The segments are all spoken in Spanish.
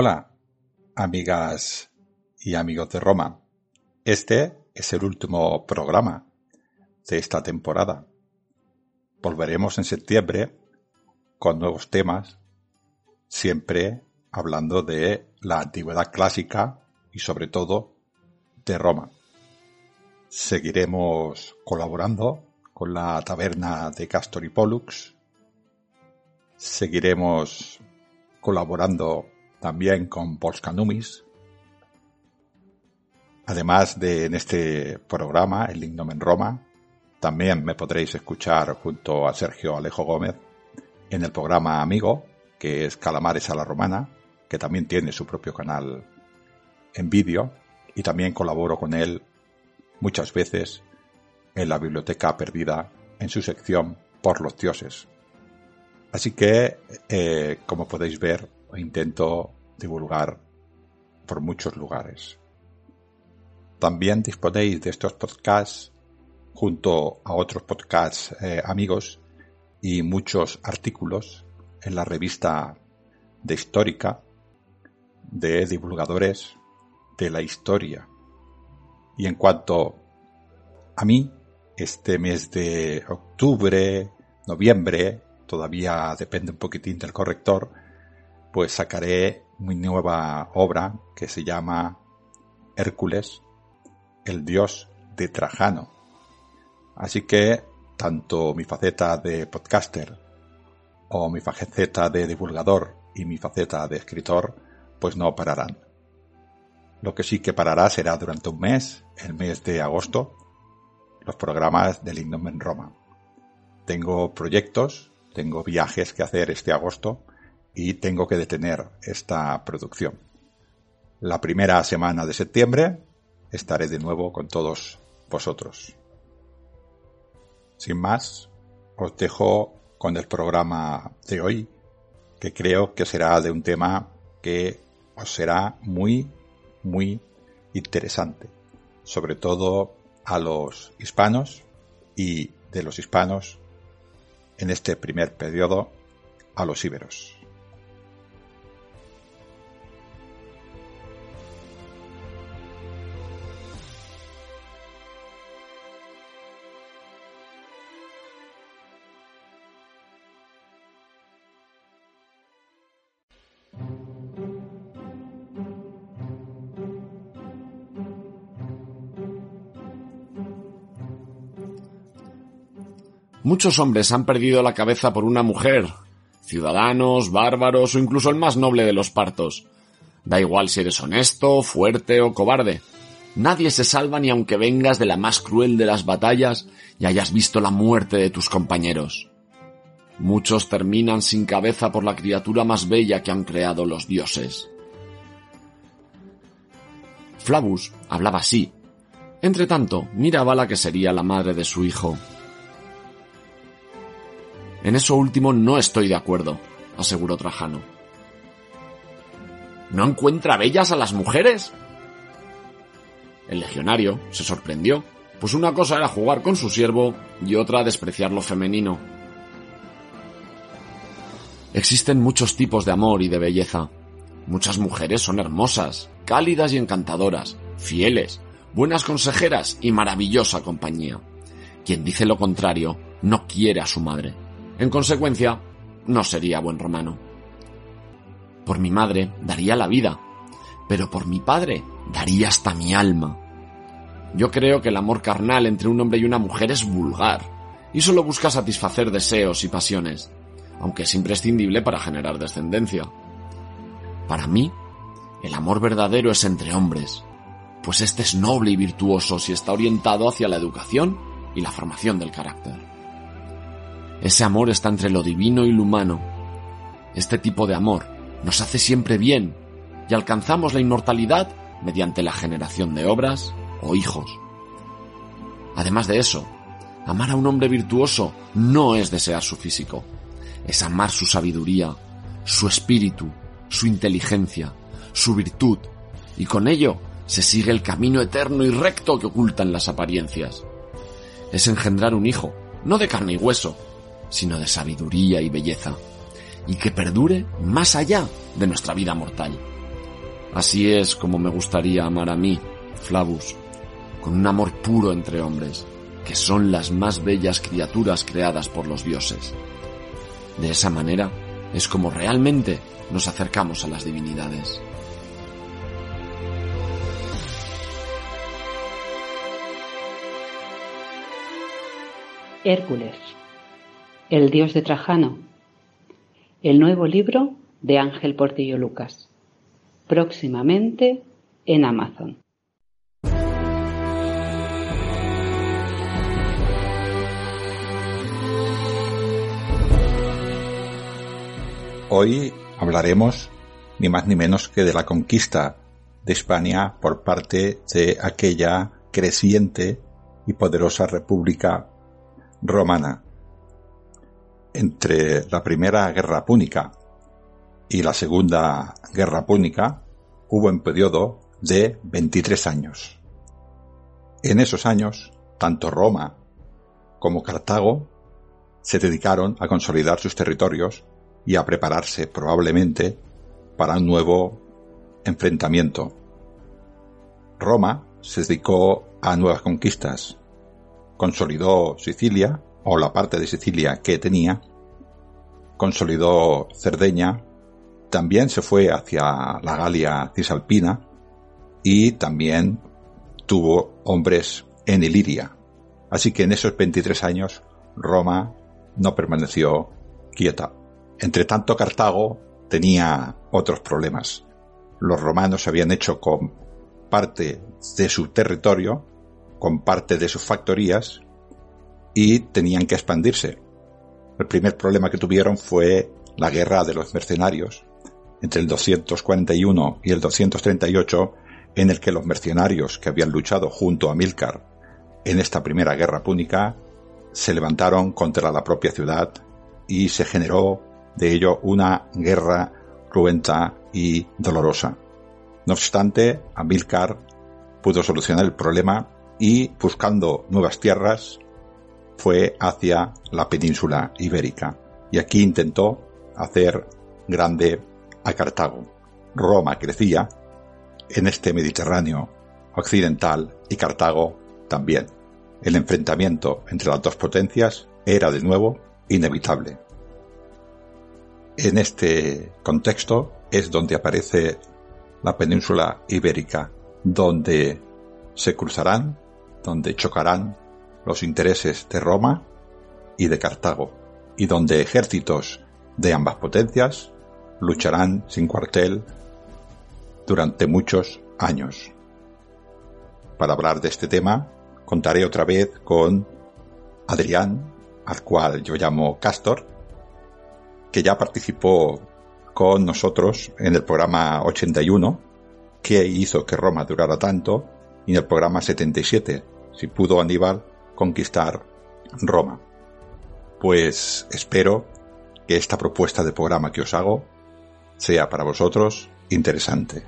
Hola, amigas y amigos de Roma. Este es el último programa de esta temporada. Volveremos en septiembre con nuevos temas, siempre hablando de la antigüedad clásica y sobre todo de Roma. Seguiremos colaborando con la taberna de Castor y Pollux. Seguiremos colaborando también con Polskanumis. Además de en este programa, El Lignum en Roma, también me podréis escuchar junto a Sergio Alejo Gómez en el programa Amigo, que es Calamares a la Romana, que también tiene su propio canal en vídeo, y también colaboro con él muchas veces en la Biblioteca Perdida en su sección Por los Dioses. Así que, eh, como podéis ver, intento divulgar por muchos lugares. También disponéis de estos podcasts junto a otros podcasts eh, amigos y muchos artículos en la revista de Histórica de divulgadores de la historia. Y en cuanto a mí, este mes de octubre, noviembre, todavía depende un poquitín del corrector, pues sacaré mi nueva obra que se llama Hércules, el dios de Trajano. Así que tanto mi faceta de podcaster o mi faceta de divulgador y mi faceta de escritor pues no pararán. Lo que sí que parará será durante un mes, el mes de agosto, los programas del Indom en Roma. Tengo proyectos, tengo viajes que hacer este agosto y tengo que detener esta producción. La primera semana de septiembre estaré de nuevo con todos vosotros. Sin más, os dejo con el programa de hoy, que creo que será de un tema que os será muy, muy interesante, sobre todo a los hispanos y de los hispanos en este primer periodo a los íberos. Muchos hombres han perdido la cabeza por una mujer, ciudadanos, bárbaros o incluso el más noble de los partos. Da igual si eres honesto, fuerte o cobarde. Nadie se salva ni aunque vengas de la más cruel de las batallas y hayas visto la muerte de tus compañeros. Muchos terminan sin cabeza por la criatura más bella que han creado los dioses. Flavus hablaba así. Entre tanto, miraba la que sería la madre de su hijo. En eso último no estoy de acuerdo, aseguró Trajano. ¿No encuentra bellas a las mujeres? El legionario se sorprendió, pues una cosa era jugar con su siervo y otra despreciar lo femenino. Existen muchos tipos de amor y de belleza. Muchas mujeres son hermosas, cálidas y encantadoras, fieles, buenas consejeras y maravillosa compañía. Quien dice lo contrario no quiere a su madre. En consecuencia, no sería buen romano. Por mi madre daría la vida, pero por mi padre daría hasta mi alma. Yo creo que el amor carnal entre un hombre y una mujer es vulgar y solo busca satisfacer deseos y pasiones, aunque es imprescindible para generar descendencia. Para mí, el amor verdadero es entre hombres, pues este es noble y virtuoso si está orientado hacia la educación y la formación del carácter. Ese amor está entre lo divino y lo humano. Este tipo de amor nos hace siempre bien y alcanzamos la inmortalidad mediante la generación de obras o hijos. Además de eso, amar a un hombre virtuoso no es desear su físico, es amar su sabiduría, su espíritu, su inteligencia, su virtud, y con ello se sigue el camino eterno y recto que ocultan las apariencias. Es engendrar un hijo, no de carne y hueso, sino de sabiduría y belleza, y que perdure más allá de nuestra vida mortal. Así es como me gustaría amar a mí, Flavus, con un amor puro entre hombres, que son las más bellas criaturas creadas por los dioses. De esa manera es como realmente nos acercamos a las divinidades. Hércules, el dios de Trajano, el nuevo libro de Ángel Portillo Lucas, próximamente en Amazon. Hoy hablaremos ni más ni menos que de la conquista de España por parte de aquella creciente y poderosa república romana. Entre la primera guerra púnica y la segunda guerra púnica hubo un periodo de 23 años. En esos años, tanto Roma como Cartago se dedicaron a consolidar sus territorios y a prepararse probablemente para un nuevo enfrentamiento. Roma se dedicó a nuevas conquistas, consolidó Sicilia, o la parte de Sicilia que tenía, consolidó Cerdeña, también se fue hacia la Galia cisalpina y también tuvo hombres en Iliria. Así que en esos 23 años Roma no permaneció quieta. Entre tanto, Cartago tenía otros problemas. Los romanos habían hecho con parte de su territorio, con parte de sus factorías, y tenían que expandirse. El primer problema que tuvieron fue la guerra de los mercenarios, entre el 241 y el 238, en el que los mercenarios que habían luchado junto a Milcar en esta primera guerra púnica se levantaron contra la propia ciudad y se generó de ello una guerra cruenta y dolorosa. No obstante, Amílcar pudo solucionar el problema y, buscando nuevas tierras, fue hacia la península ibérica. Y aquí intentó hacer grande a Cartago. Roma crecía en este Mediterráneo occidental y Cartago también. El enfrentamiento entre las dos potencias era de nuevo inevitable. En este contexto es donde aparece la península ibérica, donde se cruzarán, donde chocarán los intereses de Roma y de Cartago, y donde ejércitos de ambas potencias lucharán sin cuartel durante muchos años. para hablar de este tema, contaré otra vez con Adrián, al cual yo llamo Castor, que ya participó con nosotros en el programa 81, que hizo que Roma durara tanto, y en el programa 77, si pudo Aníbal conquistar Roma. Pues espero que esta propuesta de programa que os hago sea para vosotros interesante.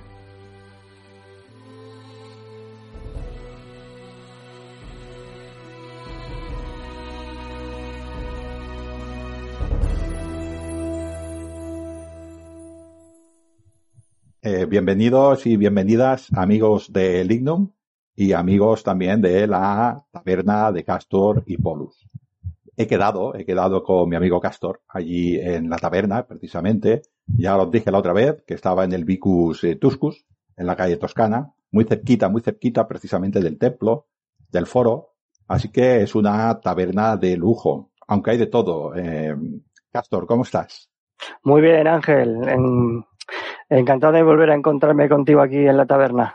Eh, bienvenidos y bienvenidas amigos de Lignum y amigos también de la taberna de Castor y Polus. He quedado, he quedado con mi amigo Castor allí en la taberna, precisamente. Ya os dije la otra vez que estaba en el Vicus eh, Tuscus, en la calle Toscana, muy cerquita, muy cerquita precisamente del templo, del foro. Así que es una taberna de lujo, aunque hay de todo. Eh, Castor, ¿cómo estás? Muy bien, Ángel. En Encantado de volver a encontrarme contigo aquí en la taberna.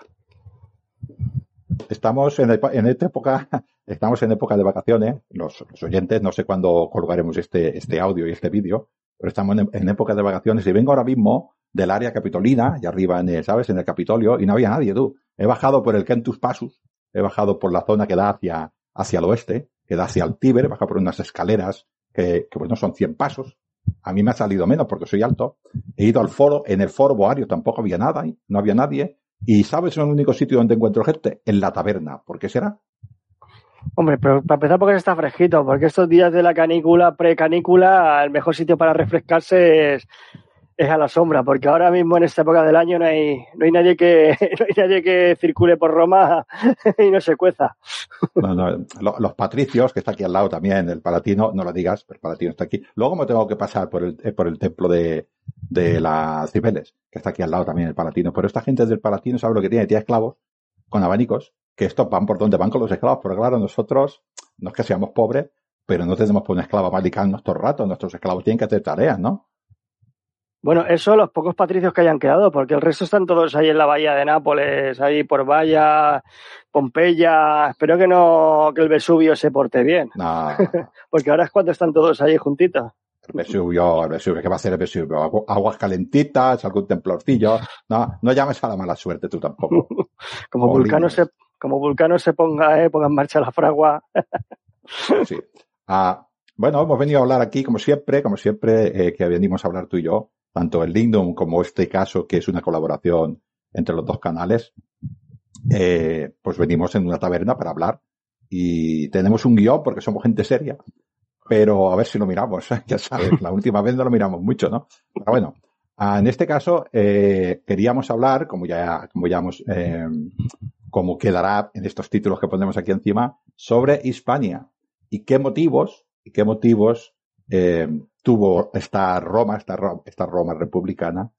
Estamos en, en esta época, estamos en época de vacaciones. Los, oyentes, no sé cuándo colgaremos este, este audio y este vídeo, pero estamos en, época de vacaciones y vengo ahora mismo del área capitolina, y arriba en el, ¿sabes? En el Capitolio, y no había nadie, tú. He bajado por el Kentus Passus, he bajado por la zona que da hacia, hacia el oeste, que da hacia el Tíber, he bajado por unas escaleras que, que bueno, son 100 pasos, a mí me ha salido menos porque soy alto. He ido al foro, en el foro Boario tampoco había nada, no había nadie. Y ¿sabes el único sitio donde encuentro gente? En la taberna. ¿Por qué será? Hombre, pero para empezar porque está fresquito, porque estos días de la canícula, pre-canícula, el mejor sitio para refrescarse es es a la sombra, porque ahora mismo en esta época del año no hay, no hay nadie que, no hay nadie que circule por Roma y no se cueza. los patricios, que está aquí al lado también, el Palatino, no lo digas, pero el Palatino está aquí. Luego me tengo que pasar por el, por el templo de, de las Cibeles, que está aquí al lado también el Palatino. Pero esta gente del Palatino sabe lo que tiene, tiene esclavos con abanicos, que estos van por donde van con los esclavos, pero claro, nosotros, no es que seamos pobres, pero no tenemos por un esclavo a todo el rato, nuestros esclavos tienen que hacer tareas, ¿no? Bueno, eso los pocos patricios que hayan quedado, porque el resto están todos ahí en la bahía de Nápoles, ahí por Valla, Pompeya. Espero que no, que el Vesubio se porte bien. No. porque ahora es cuando están todos ahí juntitos. Vesubio, el Vesubio, ¿qué va a ser el Vesubio? Aguas calentitas, algún templorcillo. No, no llames a la mala suerte tú tampoco. como Vulcano se, como Vulcano se ponga, eh, ponga en marcha la fragua. sí. Ah, bueno, hemos venido a hablar aquí, como siempre, como siempre, eh, que venimos a hablar tú y yo, tanto el Lindum como este caso, que es una colaboración entre los dos canales, eh, pues venimos en una taberna para hablar y tenemos un guion porque somos gente seria, pero a ver si lo miramos, ya sabes, la última vez no lo miramos mucho, ¿no? Pero bueno, ah, en este caso eh, queríamos hablar, como ya, como ya hemos, eh, como quedará en estos títulos que ponemos aquí encima, sobre Hispania y qué motivos, y qué motivos eh, tuvo esta Roma, esta Roma, esta Roma republicana,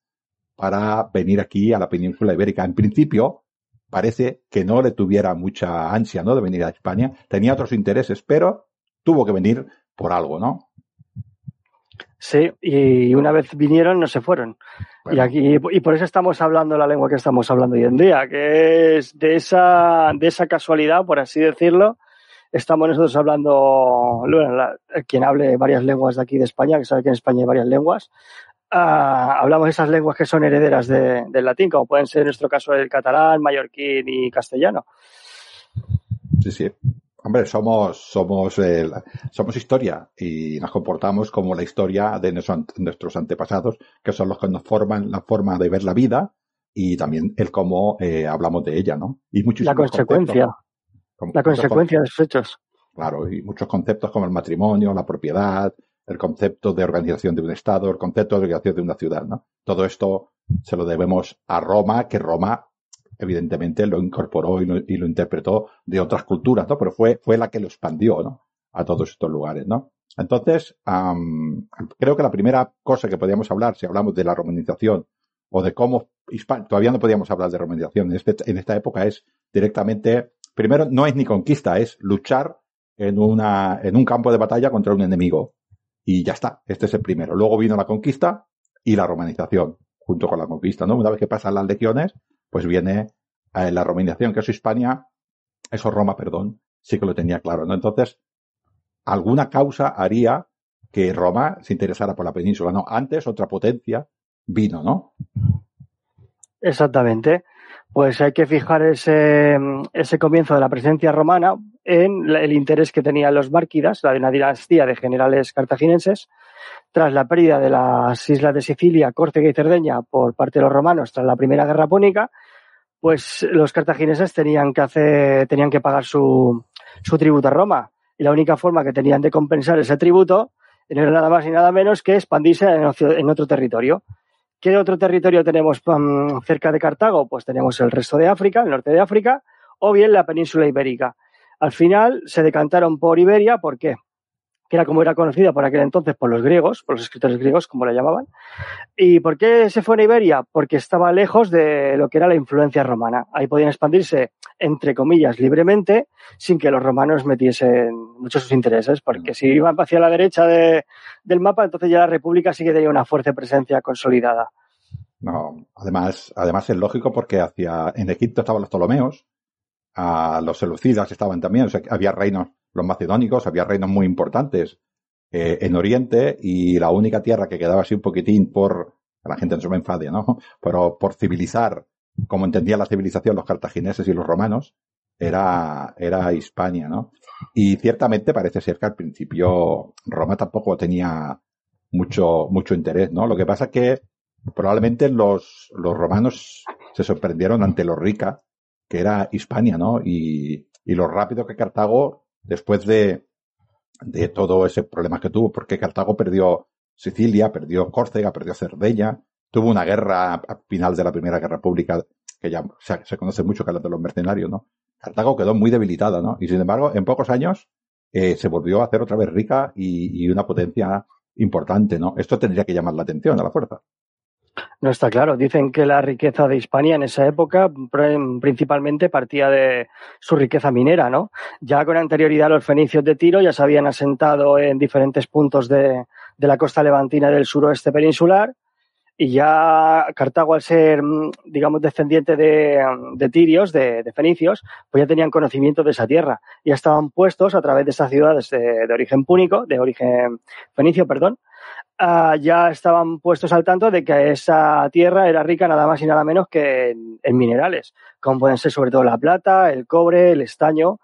para venir aquí a la península ibérica. En principio, parece que no le tuviera mucha ansia, ¿no? De venir a España. Tenía otros intereses, pero tuvo que venir por algo, ¿no? Sí, y una vez vinieron no se fueron. Y aquí y por eso estamos hablando la lengua que estamos hablando hoy en día, que es de esa de esa casualidad, por así decirlo, estamos nosotros hablando, quien hable varias lenguas de aquí de España, que sabe que en España hay varias lenguas, ah, hablamos esas lenguas que son herederas del latín, como pueden ser en nuestro caso el catalán, mallorquín y castellano. Sí, sí. Hombre, somos, somos, somos historia y nos comportamos como la historia de nuestros antepasados, que son los que nos forman la forma de ver la vida y también el cómo eh, hablamos de ella, ¿no? Y la consecuencia la consecuencia de esos hechos. Claro, y muchos conceptos como el matrimonio, la propiedad, el concepto de organización de un Estado, el concepto de organización de una ciudad, ¿no? Todo esto se lo debemos a Roma, que Roma evidentemente lo incorporó y lo, interpretó de otras culturas, ¿no? Pero fue, fue la que lo expandió, ¿no? A todos estos lugares, ¿no? Entonces, creo que la primera cosa que podríamos hablar, si hablamos de la romanización o de cómo todavía no podíamos hablar de romanización en, este, en esta época, es directamente primero no es ni conquista, es luchar en, una, en un campo de batalla contra un enemigo. Y ya está, este es el primero. Luego vino la conquista y la romanización, junto con la conquista, ¿no? Una vez que pasan las legiones, pues viene eh, la romanización, que es Hispania, eso Roma, perdón, sí que lo tenía claro, ¿no? Entonces, alguna causa haría que Roma se interesara por la península, ¿no? Antes otra potencia vino, ¿no? Exactamente. Pues hay que fijar ese, ese comienzo de la presencia romana en el interés que tenían los márquidas, la de una dinastía de generales cartagineses, tras la pérdida de las islas de Sicilia, Córcega y Cerdeña por parte de los romanos tras la Primera Guerra Púnica, pues los cartagineses tenían que hacer, tenían que pagar su, su tributo a Roma. Y la única forma que tenían de compensar ese tributo era nada más y nada menos que expandirse en otro territorio. ¿Qué otro territorio tenemos um, cerca de Cartago? Pues tenemos el resto de África, el norte de África, o bien la península ibérica. Al final se decantaron por Iberia, ¿por qué? Que era como era conocida por aquel entonces por los griegos, por los escritores griegos, como la llamaban. ¿Y por qué se fue a Iberia? Porque estaba lejos de lo que era la influencia romana. Ahí podían expandirse, entre comillas, libremente, sin que los romanos metiesen muchos sus intereses, porque si iban hacia la derecha del mapa, entonces ya la República sí que tenía una fuerte presencia consolidada. No, además, además es lógico porque hacia, en Egipto estaban los Ptolomeos, a los Seleucidas estaban también, o sea, había reinos los macedónicos, había reinos muy importantes eh, en Oriente y la única tierra que quedaba así un poquitín por, la gente no se me enfade, ¿no? Pero por civilizar, como entendía la civilización los cartagineses y los romanos, era, era Hispania, ¿no? Y ciertamente parece ser que al principio Roma tampoco tenía mucho, mucho interés, ¿no? Lo que pasa es que probablemente los, los romanos se sorprendieron ante lo rica que era Hispania, ¿no? Y, y lo rápido que Cartago después de, de todo ese problema que tuvo, porque Cartago perdió Sicilia, perdió Córcega, perdió Cerdeña, tuvo una guerra a final de la Primera Guerra Pública, que ya se, conoce mucho que es la de los mercenarios, ¿no? Cartago quedó muy debilitada, ¿no? Y sin embargo, en pocos años eh, se volvió a hacer otra vez rica y, y una potencia importante, ¿no? Esto tendría que llamar la atención a la fuerza. No está claro. Dicen que la riqueza de Hispania en esa época principalmente partía de su riqueza minera, ¿no? Ya con anterioridad los fenicios de Tiro ya se habían asentado en diferentes puntos de, la costa levantina del suroeste peninsular y ya Cartago al ser, digamos, descendiente de, tirios, de, fenicios, pues ya tenían conocimiento de esa tierra. Ya estaban puestos a través de esas ciudades de, de origen púnico, de origen fenicio, perdón, Ah, ya estaban puestos al tanto de que esa tierra era rica nada más y nada menos que en, minerales, como pueden ser sobre todo la plata, el cobre, el estaño,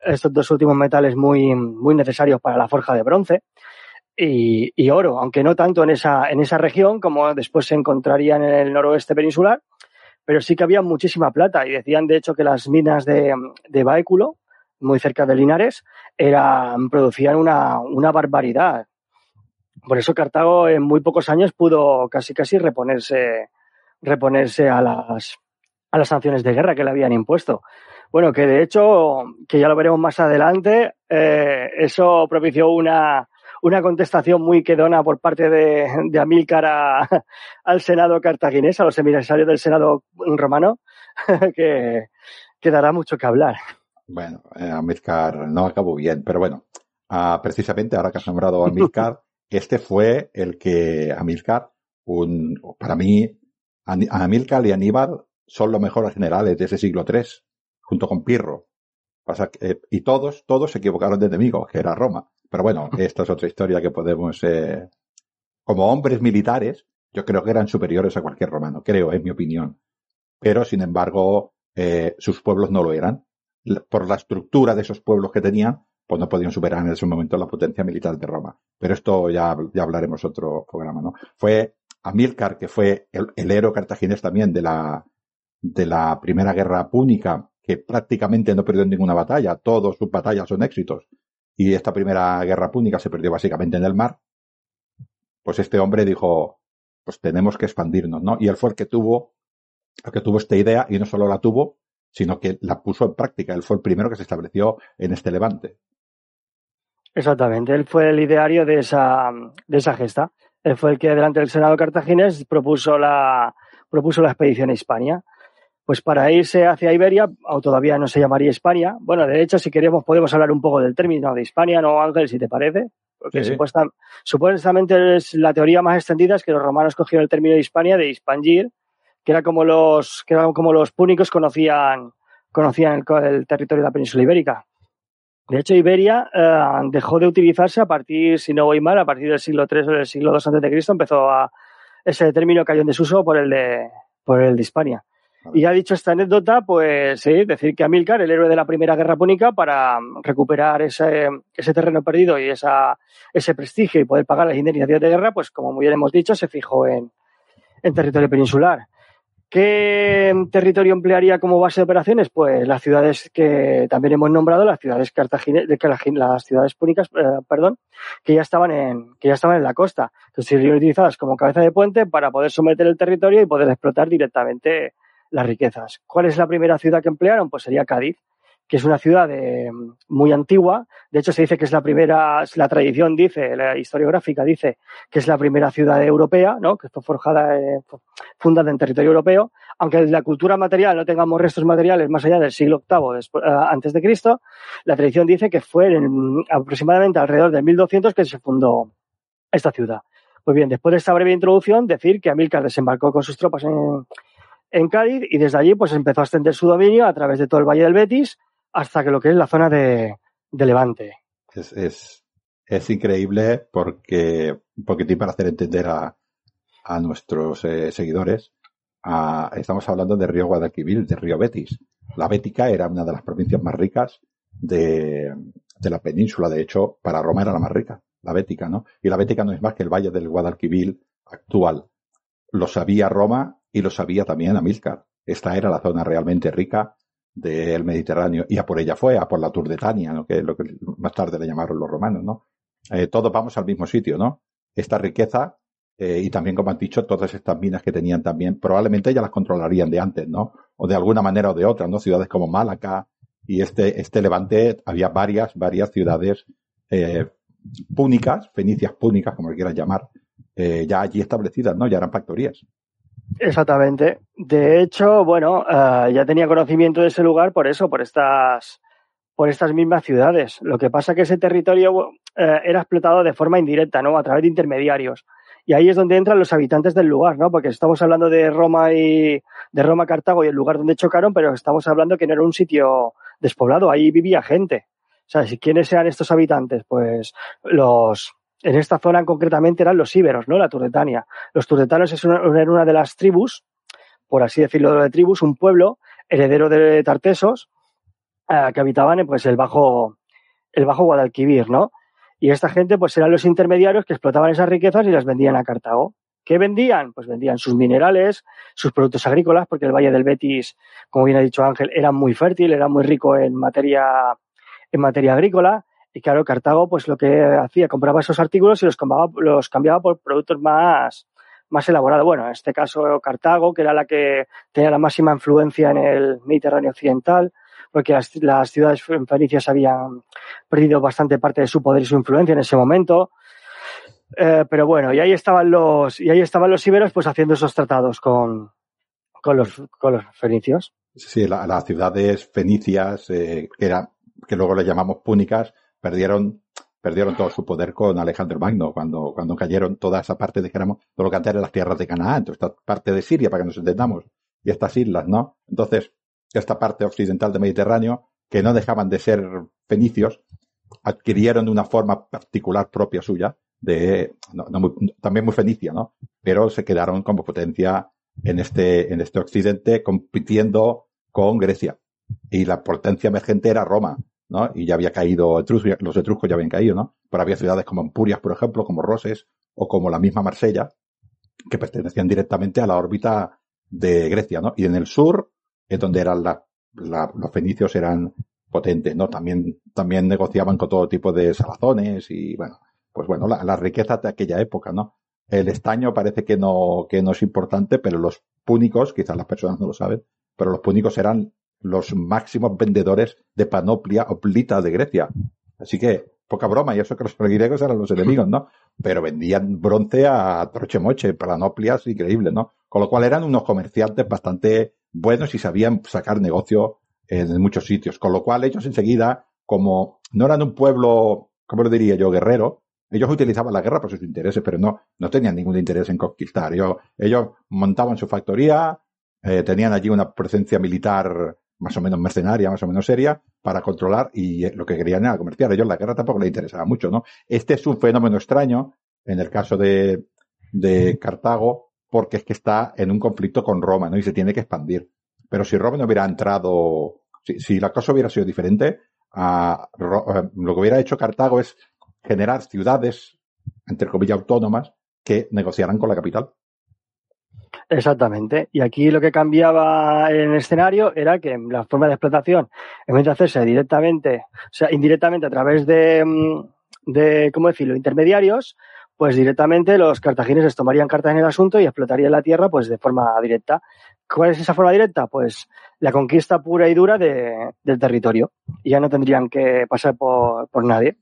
estos dos últimos metales muy, muy necesarios para la forja de bronce. Y, oro, aunque no tanto en esa, en esa región como después se encontrarían en el noroeste peninsular, pero sí que había muchísima plata y decían de hecho que las minas de, de Baéculo, muy cerca de Linares, eran, producían una, una barbaridad. Por eso Cartago en muy pocos años pudo casi casi reponerse, reponerse a las, a las sanciones de guerra que le habían impuesto. Bueno, que de hecho, que ya lo veremos más adelante, eh, eso propició una, una contestación muy quedona por parte de, de Amílcar al Senado cartaginés, a los emisarios del Senado romano, que, que dará mucho que hablar. Bueno, eh, Amílcar no acabó bien, pero bueno, ah, precisamente ahora que has nombrado a Amílcar, este fue el que Amílcar, un, para mí, Amílcar y Aníbal son los mejores generales de ese siglo III, junto con Pirro. Pasa eh, y todos, todos se equivocaron de enemigo, que era Roma. Pero bueno, esta es otra historia que podemos, eh, como hombres militares, yo creo que eran superiores a cualquier romano, creo, en mi opinión. Pero, sin embargo, eh, sus pueblos no lo eran. Por la estructura de esos pueblos que tenían, pues no podían superar en ese momento la potencia militar de Roma. Pero esto ya, ya hablaremos otro programa, ¿no? Fue Amílcar, que fue el, héroe cartaginés también de la, de la primera guerra púnica, que prácticamente no perdió ninguna batalla, todas sus batallas son éxitos. Y esta primera guerra púnica se perdió básicamente en el mar. Pues este hombre dijo, pues tenemos que expandirnos, ¿no? Y él fue el que tuvo, el que tuvo esta idea, y no solo la tuvo, sino que la puso en práctica. Él fue el primero que se estableció en este levante. Exactamente, él fue el ideario de esa, de esa gesta. Él fue el que delante del Senado cartaginés propuso la, propuso la expedición a Hispania. Pues para irse hacia Iberia, o todavía no se llamaría Hispania. Bueno, de hecho, si queremos, podemos hablar un poco del término de Hispania, ¿no, Ángel, si te parece? Porque supuestamente es la teoría más extendida es que los romanos cogieron el término de Hispania de Hispangir, que era como los, que eran como los púnicos conocían, conocían el, territorio de la península ibérica. De hecho, Iberia eh, dejó de utilizarse a partir, si no voy mal, a partir del siglo III o del siglo II a.C. empezó a ese término cayó en desuso por el de por el de Hispania. Y ya dicho esta anécdota, pues sí, decir que Amílcar, el héroe de la Primera Guerra Púnica, para recuperar ese, ese terreno perdido y esa, ese prestigio y poder pagar las indemnizaciones de guerra, pues como muy bien hemos dicho, se fijó en, en territorio peninsular. ¿Qué territorio emplearía como base de operaciones? Pues las ciudades que también hemos nombrado, las ciudades cartaginesas, las ciudades púnicas, eh, perdón, que ya estaban en, que ya estaban en la costa, que serían utilizadas como cabeza de puente para poder someter el territorio y poder explotar directamente las riquezas. ¿Cuál es la primera ciudad que emplearon? Pues sería Cádiz que es una ciudad de, muy antigua. De hecho, se dice que es la primera, la tradición dice, la historiográfica dice que es la primera ciudad europea, ¿no? que fue forjada, eh, fundada en territorio europeo. Aunque la cultura material no tengamos restos materiales más allá del siglo VIII después, eh, antes de Cristo, la tradición dice que fue en, aproximadamente alrededor del 1200 que se fundó esta ciudad. Pues bien, después de esta breve introducción, decir que Amílcar desembarcó con sus tropas en, en Cádiz y desde allí pues empezó a extender su dominio a través de todo el Valle del Betis hasta que lo que es la zona de, Levante. Es, es, es, increíble porque, un poquitín para hacer entender a, a nuestros eh, seguidores, estamos hablando de Río Guadalquivir, de Río Betis. La Bética era una de las provincias más ricas de, de la península. De hecho, para Roma era la más rica, la Bética, ¿no? Y la Bética no es más que el valle del Guadalquivir actual. Lo sabía Roma y lo sabía también Amílcar. Esta era la zona realmente rica del Mediterráneo y a por ella fue, a por la Tour de Tania, que es lo que más tarde le llamaron los romanos, ¿no? Eh, todos vamos al mismo sitio, ¿no? Esta riqueza eh, y también, como han dicho, todas estas minas que tenían también, probablemente ya las controlarían de antes, ¿no? O de alguna manera o de otra, ¿no? Ciudades como Málaga y este, este levante, había varias, varias ciudades eh, púnicas, fenicias púnicas, como quieras llamar, ya allí establecidas, ¿no? Ya eran factorías. Exactamente. De hecho, bueno, uh, ya tenía conocimiento de ese lugar por eso, por estas, por estas mismas ciudades. Lo que pasa es que ese territorio uh, era explotado de forma indirecta, ¿no? A través de intermediarios. Y ahí es donde entran los habitantes del lugar, ¿no? Porque estamos hablando de Roma y de Roma, Cartago y el lugar donde chocaron, pero estamos hablando que no era un sitio despoblado, ahí vivía gente. O sea, quiénes eran estos habitantes, pues los en esta zona concretamente eran los íberos, ¿no? La Turdetania. Los turdetanos eran una de las tribus, por así decirlo, de tribus, un pueblo heredero de Tartesos, eh, que habitaban en pues, el bajo, el bajo Guadalquivir, ¿no? Y esta gente, pues, eran los intermediarios que explotaban esas riquezas y las vendían a Cartago. ¿Qué vendían? Pues vendían sus minerales, sus productos agrícolas, porque el Valle del Betis, como bien ha dicho Ángel, era muy fértil, era muy rico en materia, en materia agrícola. Y claro, Cartago, pues lo que hacía, compraba esos artículos y los cambiaba, los cambiaba por productos más, más elaborados. Bueno, en este caso Cartago, que era la que tenía la máxima influencia en el Mediterráneo occidental, porque las, ciudades fenicias habían perdido bastante parte de su poder y su influencia en ese momento. Eh, pero bueno, y ahí estaban los, y ahí estaban los iberos pues haciendo esos tratados con, con los, con los fenicios. Sí, las ciudades fenicias, eh, que era, que luego le llamamos púnicas, perdieron perdieron todo su poder con Alejandro Magno, cuando, cuando cayeron toda esa parte, de todo lo que antes eran las tierras de Canaán, toda esta parte de Siria, para que nos entendamos, y estas islas, ¿no? Entonces, esta parte occidental del Mediterráneo, que no dejaban de ser fenicios, adquirieron una forma particular propia suya, de, también muy fenicia, ¿no? Pero se quedaron como potencia en este, en este occidente, compitiendo con Grecia. Y la potencia emergente era Roma. ¿No? Y ya había caído los etruscos ya habían caído, ¿no? Pero había ciudades como Ampurias, por ejemplo, como Roses, o como la misma Marsella, que pertenecían directamente a la órbita de Grecia, ¿no? Y en el sur es donde eran la, los fenicios eran potentes, ¿no? También, también negociaban con todo tipo de salazones y, bueno, pues bueno, las la riquezas de aquella época, ¿no? El estaño parece que no, que no es importante, pero los púnicos, quizás las personas no lo saben, pero los púnicos eran los máximos vendedores de panoplia oplita de Grecia. Así que, poca broma, y eso que los griegos eran los enemigos, ¿no? Pero vendían bronce a troche-moche, panoplias increíbles, ¿no? Con lo cual eran unos comerciantes bastante buenos y sabían sacar negocio en muchos sitios. Con lo cual ellos enseguida, como no eran un pueblo, ¿cómo lo diría yo, guerrero, ellos utilizaban la guerra por sus intereses, pero no, no tenían ningún interés en conquistar. Ellos, ellos montaban su factoría, eh, tenían allí una presencia militar más o menos mercenaria, más o menos seria, para controlar y lo que querían era comerciar. A ellos la guerra tampoco les interesaba mucho, ¿no? Este es un fenómeno extraño en el caso de, de Cartago, porque es que está en un conflicto con Roma, ¿no? Y se tiene que expandir. Pero si Roma no hubiera entrado, si, si la cosa hubiera sido diferente, a, lo que hubiera hecho Cartago es generar ciudades, entre comillas, autónomas, que negociaran con la capital. Exactamente. Y aquí lo que cambiaba en el escenario era que la forma de explotación, en vez de hacerse directamente, o sea, indirectamente a través de, mm, de ¿cómo decirlo?, intermediarios, pues directamente los cartagineses tomarían cartas en el asunto y explotarían la tierra pues de forma directa. ¿Cuál es esa forma directa? Pues la conquista pura y dura de, del territorio. Y ya no tendrían que pasar por, por nadie.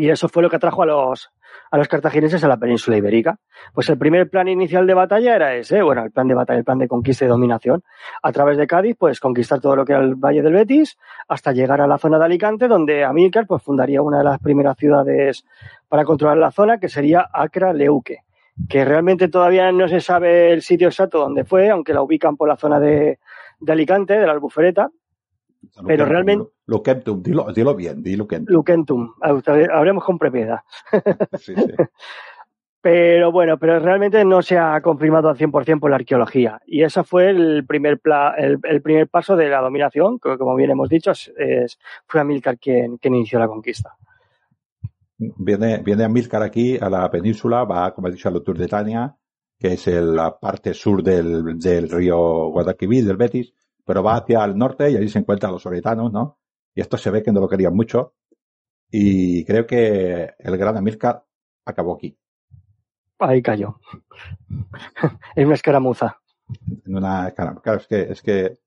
Y eso fue lo que atrajo a los, a los cartagineses a la península ibérica. Pues el primer plan inicial de batalla era ese, bueno, el plan de batalla, el plan de conquista y dominación. A través de Cádiz, pues conquistar todo lo que era el Valle del Betis, hasta llegar a la zona de Alicante, donde Amílcar pues fundaría una de las primeras ciudades para controlar la zona, que sería Acra Leuque, que realmente todavía no se sabe el sitio exacto donde fue, aunque la ubican por la zona de, de Alicante, de la Albufereta, pero realmente. Lucentum, dilo, dilo bien, di Lucentum. Lucentum, hablemos con propiedad. sí, sí. Pero bueno, pero realmente no se ha confirmado al 100% por la arqueología. Y ese fue el primer, pla, el, el, primer paso de la dominación, que como bien hemos dicho, es, es, fue Amílcar quien, quien inició la conquista. Viene, viene Amílcar aquí a la península, va, como he dicho, a la Tour de Tania, que es el, la parte sur del, del río Guadalquivir, del Betis, pero va hacia el norte y allí se encuentran los oretanos, ¿no? Y esto se ve que no lo querían mucho. Y creo que el gran Amílcar acabó aquí. Ahí cayó. en una escaramuza. En una escaramuza. Claro, es que, es que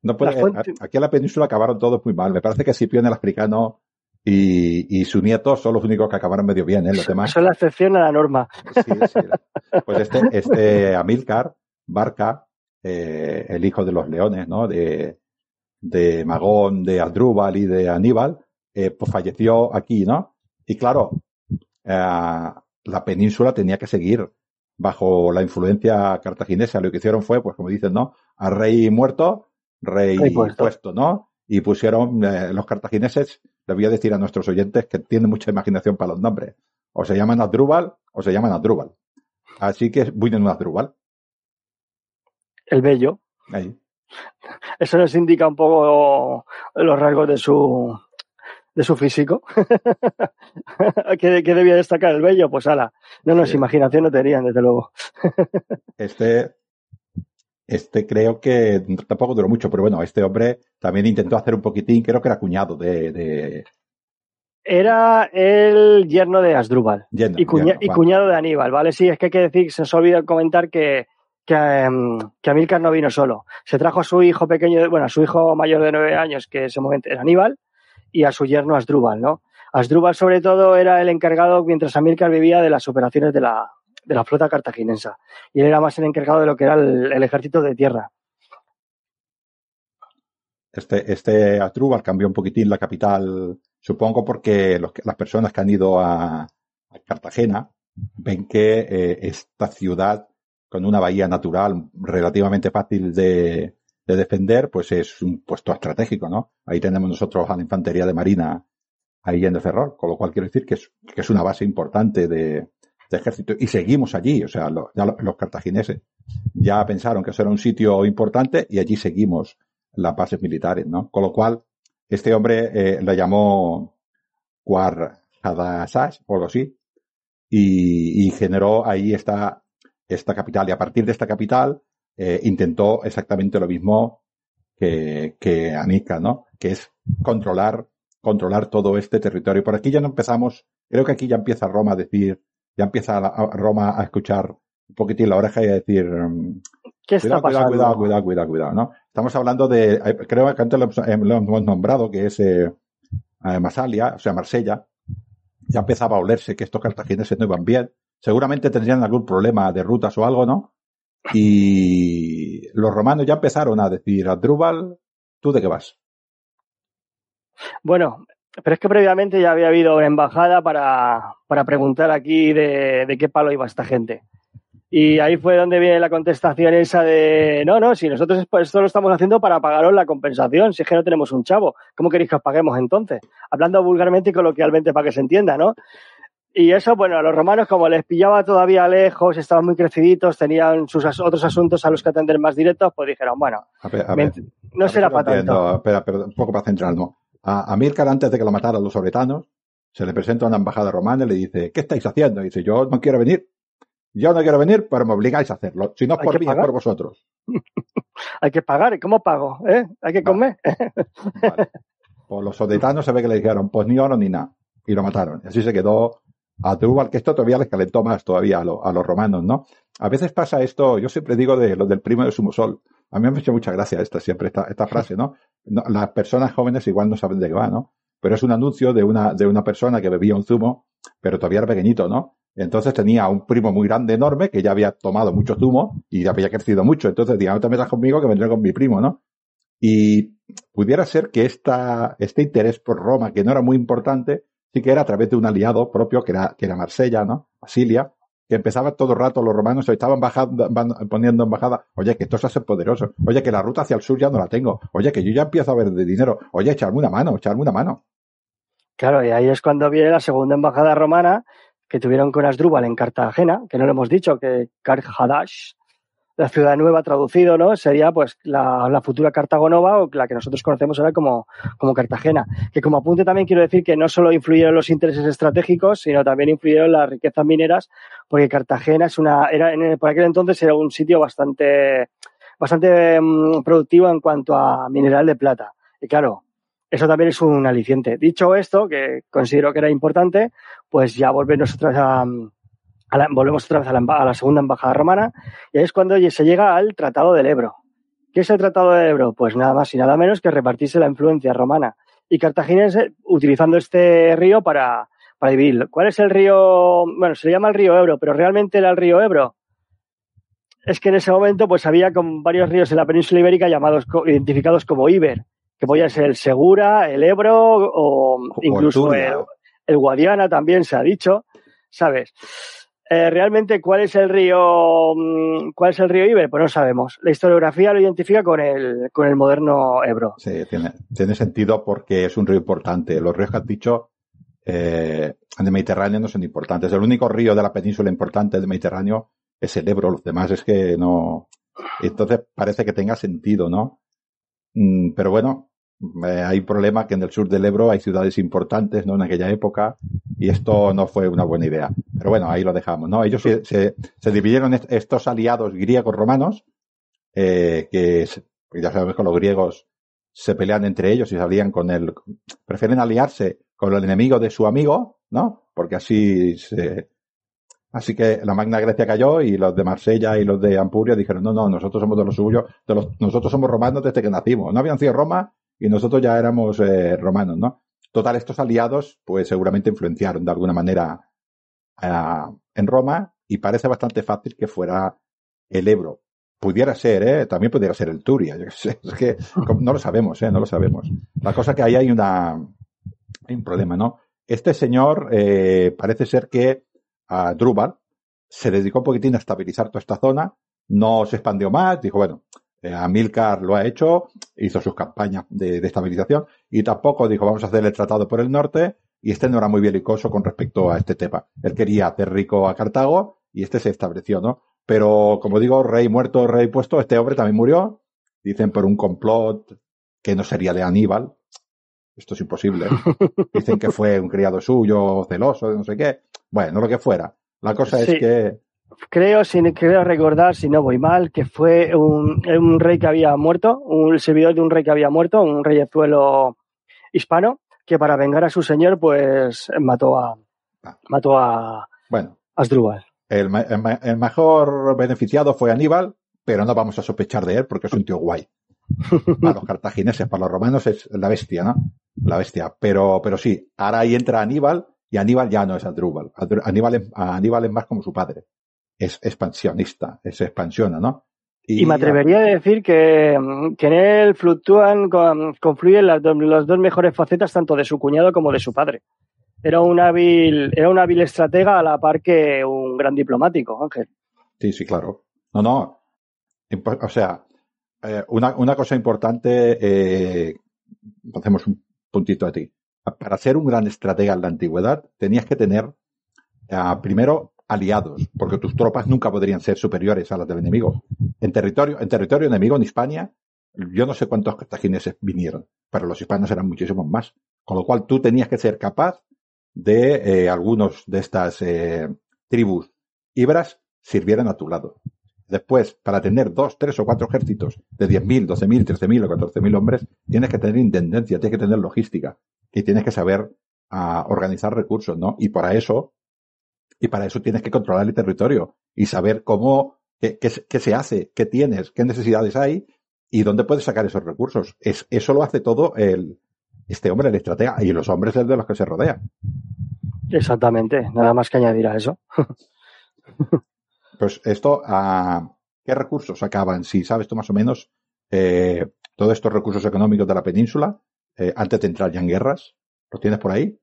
no puede, aquí en la península acabaron todos muy mal. Me parece que Scipión el africano y, y, su nieto son los únicos que acabaron medio bien, ¿eh? Los demás. Son la excepción a la norma. Sí, sí. Pues este, este Amílcar, Barca, eh, el hijo de los leones, ¿no? De, de Magón, de Adrúbal y de Aníbal, eh, pues falleció aquí, ¿no? Y claro, eh, la península tenía que seguir bajo la influencia cartaginesa. Lo que hicieron fue, pues como dicen, ¿no? A rey muerto, rey, rey puesto. puesto. ¿no? Y pusieron eh, los cartagineses, les voy a decir a nuestros oyentes que tienen mucha imaginación para los nombres. O se llaman Adrúbal o se llaman Adrúbal. Así que en un Adrúbal el bello. Ahí. Eso nos indica un poco los rasgos de su de su físico. ¿Qué, ¿Qué, debía destacar el bello? Pues ala, no nos sí. imaginación no tenían, desde luego. este, este creo que tampoco duró mucho, pero bueno, este hombre también intentó hacer un poquitín, creo que era cuñado de, de... Era el yerno de Asdrúbal yerno, y, cuña, yerno, y cuñado de Aníbal, ¿vale? Sí, es que hay que decir, se nos olvida comentar que, que, um, que no vino solo. Se trajo a su hijo pequeño, bueno, a su hijo mayor de nueve años, que en ese momento era Aníbal, y a su yerno Asdrúbal, ¿no? Asdrúbal, sobre todo, era el encargado, mientras Amílcar vivía, de las operaciones de la, de la flota cartaginensa. Y él era más el encargado de lo que era el, ejército de tierra. Este, este Asdrúbal cambió un poquitín la capital, supongo porque los, las personas que han ido a, a Cartagena ven que eh, esta ciudad con una bahía natural relativamente fácil de, de, defender, pues es un puesto estratégico, ¿no? Ahí tenemos nosotros a la infantería de marina ahí en el Ferrol, con lo cual quiero decir que es, que es una base importante de, de ejército. Y seguimos allí, o sea, ya lo, los cartagineses ya pensaron que eso era un sitio importante y allí seguimos las bases militares, ¿no? Con lo cual, este hombre eh, lo llamó Quar Hadasash o algo así, y generó ahí esta esta capital. Y a partir de esta capital eh, intentó exactamente lo mismo que, que Anika, ¿no? Que es controlar, controlar todo este territorio. Por aquí ya no empezamos, creo que aquí ya empieza Roma a decir, ya empieza a, a Roma a escuchar un poquitín la oreja y a decir, ¿Qué está cuidado, pasando? cuidado, cuidado, cuidado, cuidado, ¿no? Estamos hablando de, creo que antes lo, lo hemos nombrado, que es eh, Masalia, o sea, Marsella. Ya empezaba a olerse que estos cartagineses no iban bien seguramente tendrían algún problema de rutas o algo, ¿no? Y los romanos ya empezaron a decir, Adrúbal, ¿tú de qué vas? Bueno, pero es que previamente ya había habido una embajada para, para preguntar aquí de, de, qué palo iba esta gente. Y ahí fue donde viene la contestación esa de, no, no, si nosotros esto lo estamos haciendo para pagaros la compensación, si es que no tenemos un chavo, ¿cómo queréis que os paguemos entonces? Hablando vulgarmente y coloquialmente para que se entienda, ¿no? Y eso, bueno, a los romanos, como les pillaba todavía lejos, estaban muy creciditos, tenían sus otros asuntos a los que atender más directos, pues dijeron, bueno, no será para tanto. Espera, espera, un poco para centrarnos. A, a Milcar, antes de que lo mataran los sobretanos, se le presenta a una embajada romana y le dice, ¿qué estáis haciendo? Y dice, yo no quiero venir. Yo no quiero venir, pero me obligáis a hacerlo. Si no es por mí, es por vosotros. Hay que pagar. ¿Y cómo pago? ¿Eh? Hay que comer. vale. Pues los sobretanos se ve que le dijeron, pues ni oro ni nada. Y lo mataron. Y así se quedó a Trubal, que esto todavía les calentó más todavía a, los romanos, ¿no? A veces pasa esto, yo siempre digo de lo del primo de Sumosol. A mí me ha hecho mucha gracia esta, siempre esta, esta frase, ¿no? Las personas jóvenes igual no saben de qué va, ¿no? Pero es un anuncio de una, de una persona que bebía un zumo, pero todavía era pequeñito, ¿no? Entonces tenía un primo muy grande, enorme, que ya había tomado mucho zumo y había crecido mucho. Entonces, digamos, no te metas conmigo que vendré con mi primo, ¿no? Y pudiera ser que esta, este interés por Roma, que no era muy importante, sí que era a través de un aliado propio, que era, que era Marsella, ¿no? Basilia, que empezaba todo el rato los romanos, estaban poniendo en bajada, oye, que esto se hace poderoso, oye, que la ruta hacia el sur ya no la tengo, oye, que yo ya empiezo a ver de dinero, oye, echarme una mano, echarme una mano. Claro, y ahí es cuando viene la segunda embajada romana que tuvieron con Asdrúbal en Cartagena, que no lo hemos dicho, que Carhadash la ciudad nueva traducido, ¿no? Sería pues la, futura Cartago Nova o la que nosotros conocemos ahora como, como Cartagena. Que como apunte también quiero decir que no solo influyeron los intereses estratégicos, sino también influyeron las riquezas mineras, porque Cartagena es una, era, en, por aquel entonces era un sitio bastante, bastante um, productivo en cuanto a mineral de plata. Y claro, eso también es un aliciente. Dicho esto, que considero que era importante, pues ya volvemos nosotros a, la, volvemos otra vez a la, a la, segunda embajada romana y ahí es cuando se llega al Tratado del Ebro. ¿Qué es el Tratado del Ebro? Pues nada más y nada menos que repartirse la influencia romana y cartaginense utilizando este río para, para dividir. ¿Cuál es el río? Bueno, se le llama el río Ebro, pero realmente era el río Ebro. Es que en ese momento pues había con varios ríos en la península ibérica llamados, identificados como Iber, que podía ser el Segura, el Ebro o incluso el, el Guadiana también se ha dicho, ¿sabes? Eh, realmente cuál es el río cuál es el río Iber, pues no sabemos. La historiografía lo identifica con el, con el moderno Ebro. Sí, tiene, tiene sentido porque es un río importante. Los ríos que has dicho eh, en el Mediterráneo no son importantes. El único río de la península importante del Mediterráneo es el Ebro. Los demás es que no. Entonces parece que tenga sentido, ¿no? Mm, pero bueno, eh, hay problema que en el sur del Ebro hay ciudades importantes, ¿no? En aquella época, y esto no fue una buena idea. Pero bueno, ahí lo dejamos, ¿no? Ellos se, se, dividieron estos aliados griegos romanos, eh, que ya sabemos que los griegos se pelean entre ellos y salían con el, prefieren aliarse con el enemigo de su amigo, ¿no? Porque así se, Así que la Magna Grecia cayó y los de Marsella y los de Ampuria dijeron, no, no, nosotros somos de los suyos, de los, nosotros somos romanos desde que nacimos. No habían sido Roma y nosotros ya éramos eh, romanos, ¿no? Total, estos aliados, pues seguramente influenciaron de alguna manera en Roma y parece bastante fácil que fuera el Ebro. Pudiera ser, ¿eh? También pudiera ser el Turia, yo sé. Es que no lo sabemos, ¿eh? No lo sabemos. La cosa que ahí hay una, hay un problema, ¿no? Este señor, eh, parece ser que a Drubal se dedicó un poquitín a estabilizar toda esta zona, no se expandió más, dijo, bueno, eh, Amílcar lo ha hecho, hizo sus campañas de, de, estabilización y tampoco dijo vamos a hacer el tratado por el norte y este no era muy belicoso con respecto a este tema. Él quería hacer rico a Cartago y este se estableció, ¿no? Pero como digo, rey muerto, rey puesto, este hombre también murió, dicen por un complot que no sería de Aníbal. Esto es imposible. Dicen que fue un criado suyo, celoso, no sé qué. Bueno, lo que fuera. La cosa sí. es que creo, si creo recordar, si no voy mal, que fue un, un rey que había muerto, un servidor de un rey que había muerto, un reyezuelo hispano, que para vengar a su señor, pues mató a mató a bueno, Asdrúbal. El, el, el, mejor beneficiado fue Aníbal, pero no vamos a sospechar de él porque es un tío guay. Para los cartagineses, para los romanos es la bestia, ¿no? La bestia. Pero, pero sí, ahora ahí entra Aníbal y Aníbal ya no es Asdrúbal. Aníbal es, Aníbal es más como su padre es expansionista, se expansiona, ¿no? Y, y me atrevería a decir que, que en él fluctúan, confluyen las dos, las dos mejores facetas tanto de su cuñado como de su padre. Era un hábil, era un hábil estratega a la par que un gran diplomático, Ángel. Sí, sí, claro. No, no. O sea, eh, una, una, cosa importante, eh, hacemos un puntito a ti. Para ser un gran estratega en la antigüedad, tenías que tener, uh, primero, aliados, porque tus tropas nunca podrían ser superiores a las del enemigo. En territorio, en territorio enemigo, en Hispania, yo no sé cuántos cartagineses vinieron, pero los hispanos eran muchísimos más. Con lo cual tú tenías que ser capaz de eh, algunos de estas eh, tribus ibras sirvieran a tu lado. Después, para tener dos, tres o cuatro ejércitos de 10.000, 12.000, 13.000 o 14.000 hombres, tienes que tener intendencia, tienes que tener logística y tienes que saber uh, organizar recursos, ¿no? Y para eso, y para eso tienes que controlar el territorio y saber cómo, qué, qué, qué se hace, qué tienes, qué necesidades hay y dónde puedes sacar esos recursos. Es, eso lo hace todo el, este hombre, el estratega, y los hombres de los que se rodea. Exactamente, nada más que añadir a eso. pues esto, ¿a qué recursos acaban? Si sabes tú más o menos eh, todos estos recursos económicos de la península, eh, antes de entrar ya en guerras, ¿los tienes por ahí?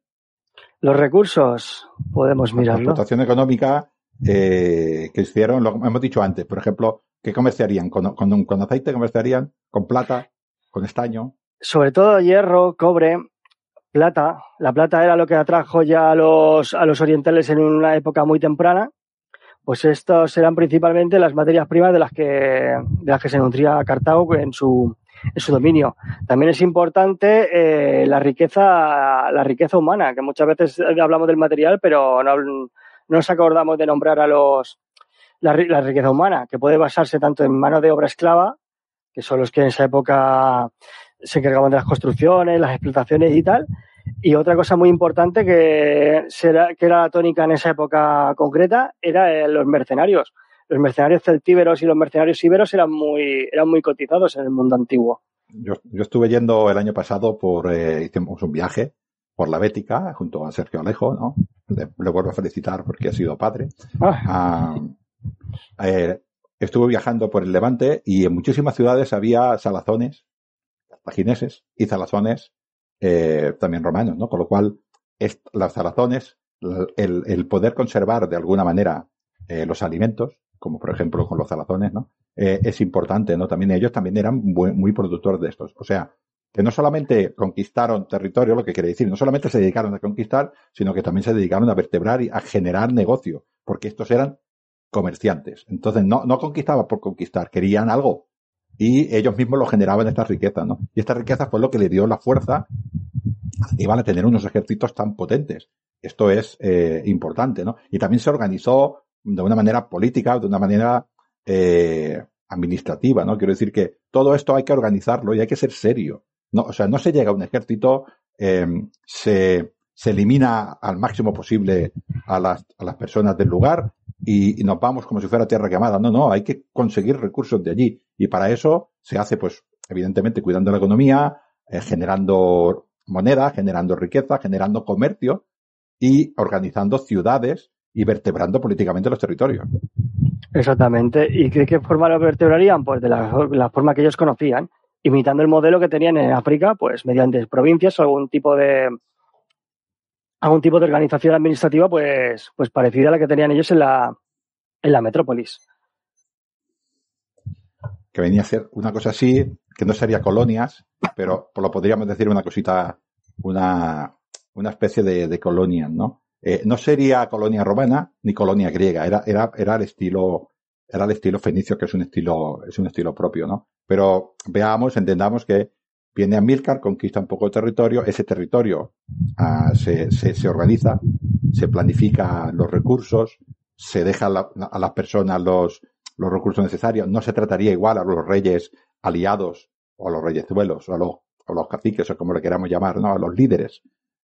Los recursos, podemos mirarlo. La explotación económica eh, que hicieron, lo hemos dicho antes, por ejemplo, ¿qué comerciarían? ¿Con, con, con aceite comerciarían? ¿Con plata? ¿Con estaño? sobre todo hierro, cobre, plata. La plata era lo que atrajo ya a los, a los orientales en una época muy temprana. Pues estos eran principalmente las materias primas de las que, de las que se nutría Cartago en su, en su dominio. También es importante eh, la riqueza, la riqueza humana, que muchas veces hablamos del material, pero no, no nos acordamos de nombrar a los la, riqueza humana, que puede basarse tanto en mano de obra esclava, que son los que en esa época se encargaban de las construcciones, las explotaciones y tal. Y otra cosa muy importante que, será, que era la tónica en esa época concreta era los mercenarios. Los mercenarios celtíberos y los mercenarios íberos eran muy, eran muy cotizados en el mundo antiguo. Yo, yo estuve yendo el año pasado por, eh, hicimos un viaje por la Bética junto a Sergio Alejo, ¿no? Le, le vuelvo a felicitar porque ha sido padre. Ah. Ah, eh, estuve viajando por el Levante y en muchísimas ciudades había salazones cartagineses y zalazones eh, también romanos, ¿no? Con lo cual, las zalazones, el, el, poder conservar de alguna manera eh, los alimentos, como por ejemplo con los zalazones, ¿no? Eh, es importante, ¿no? También ellos también eran muy, muy productores de estos. O sea, que no solamente conquistaron territorio, lo que quiere decir, no solamente se dedicaron a conquistar, sino que también se dedicaron a vertebrar y a generar negocio, porque estos eran comerciantes. Entonces, no, no conquistaban por conquistar, querían algo y ellos mismos lo generaban estas riquezas, ¿no? Y esta riqueza fue lo que le dio la fuerza iban a tener unos ejércitos tan potentes. Esto es eh, importante, ¿no? Y también se organizó de una manera política, de una manera eh, administrativa, ¿no? Quiero decir que todo esto hay que organizarlo y hay que ser serio. No, o sea, no se llega a un ejército, eh, se, se elimina al máximo posible a las, a las personas del lugar y, y, nos vamos como si fuera tierra quemada. No, no, hay que conseguir recursos de allí. Y para eso se hace, pues, evidentemente, cuidando la economía, eh, generando moneda, generando riqueza, generando comercio y organizando ciudades y vertebrando políticamente los territorios. Exactamente. ¿Y de qué forma lo vertebrarían? Pues de la, la, forma que ellos conocían, imitando el modelo que tenían en África, pues mediante provincias o algún tipo de algún tipo de organización administrativa, pues, pues parecida a la que tenían ellos en la, en la metrópolis. Que venía a ser una cosa así, que no sería colonias, pero lo podríamos decir una cosita, una, una especie de, de colonia, ¿no? Eh, no sería colonia romana ni colonia griega, era, era, era el estilo, era el estilo fenicio, que es un estilo, es un estilo propio, ¿no? Pero veamos, entendamos que viene a Milcar, conquista un poco de territorio, ese territorio uh, se, se, se, organiza, se planifica los recursos, se deja a, la, a las personas los, los recursos necesarios, no se trataría igual a los reyes aliados o a los reyezuelos o a los, a los caciques o como le queramos llamar, ¿no? A los líderes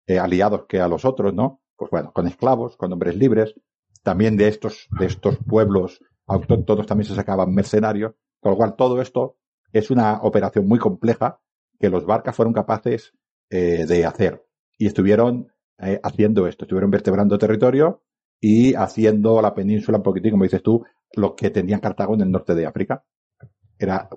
eh, aliados que a los otros, ¿no? Pues bueno, con esclavos, con hombres libres, también de estos, de estos pueblos autóctonos también se sacaban mercenarios, con lo cual todo esto es una operación muy compleja que los barcas fueron capaces eh, de hacer. Y estuvieron eh, haciendo esto, estuvieron vertebrando territorio y haciendo la península un poquitín, como dices tú, lo que tenían Cartago en el norte de África. Era,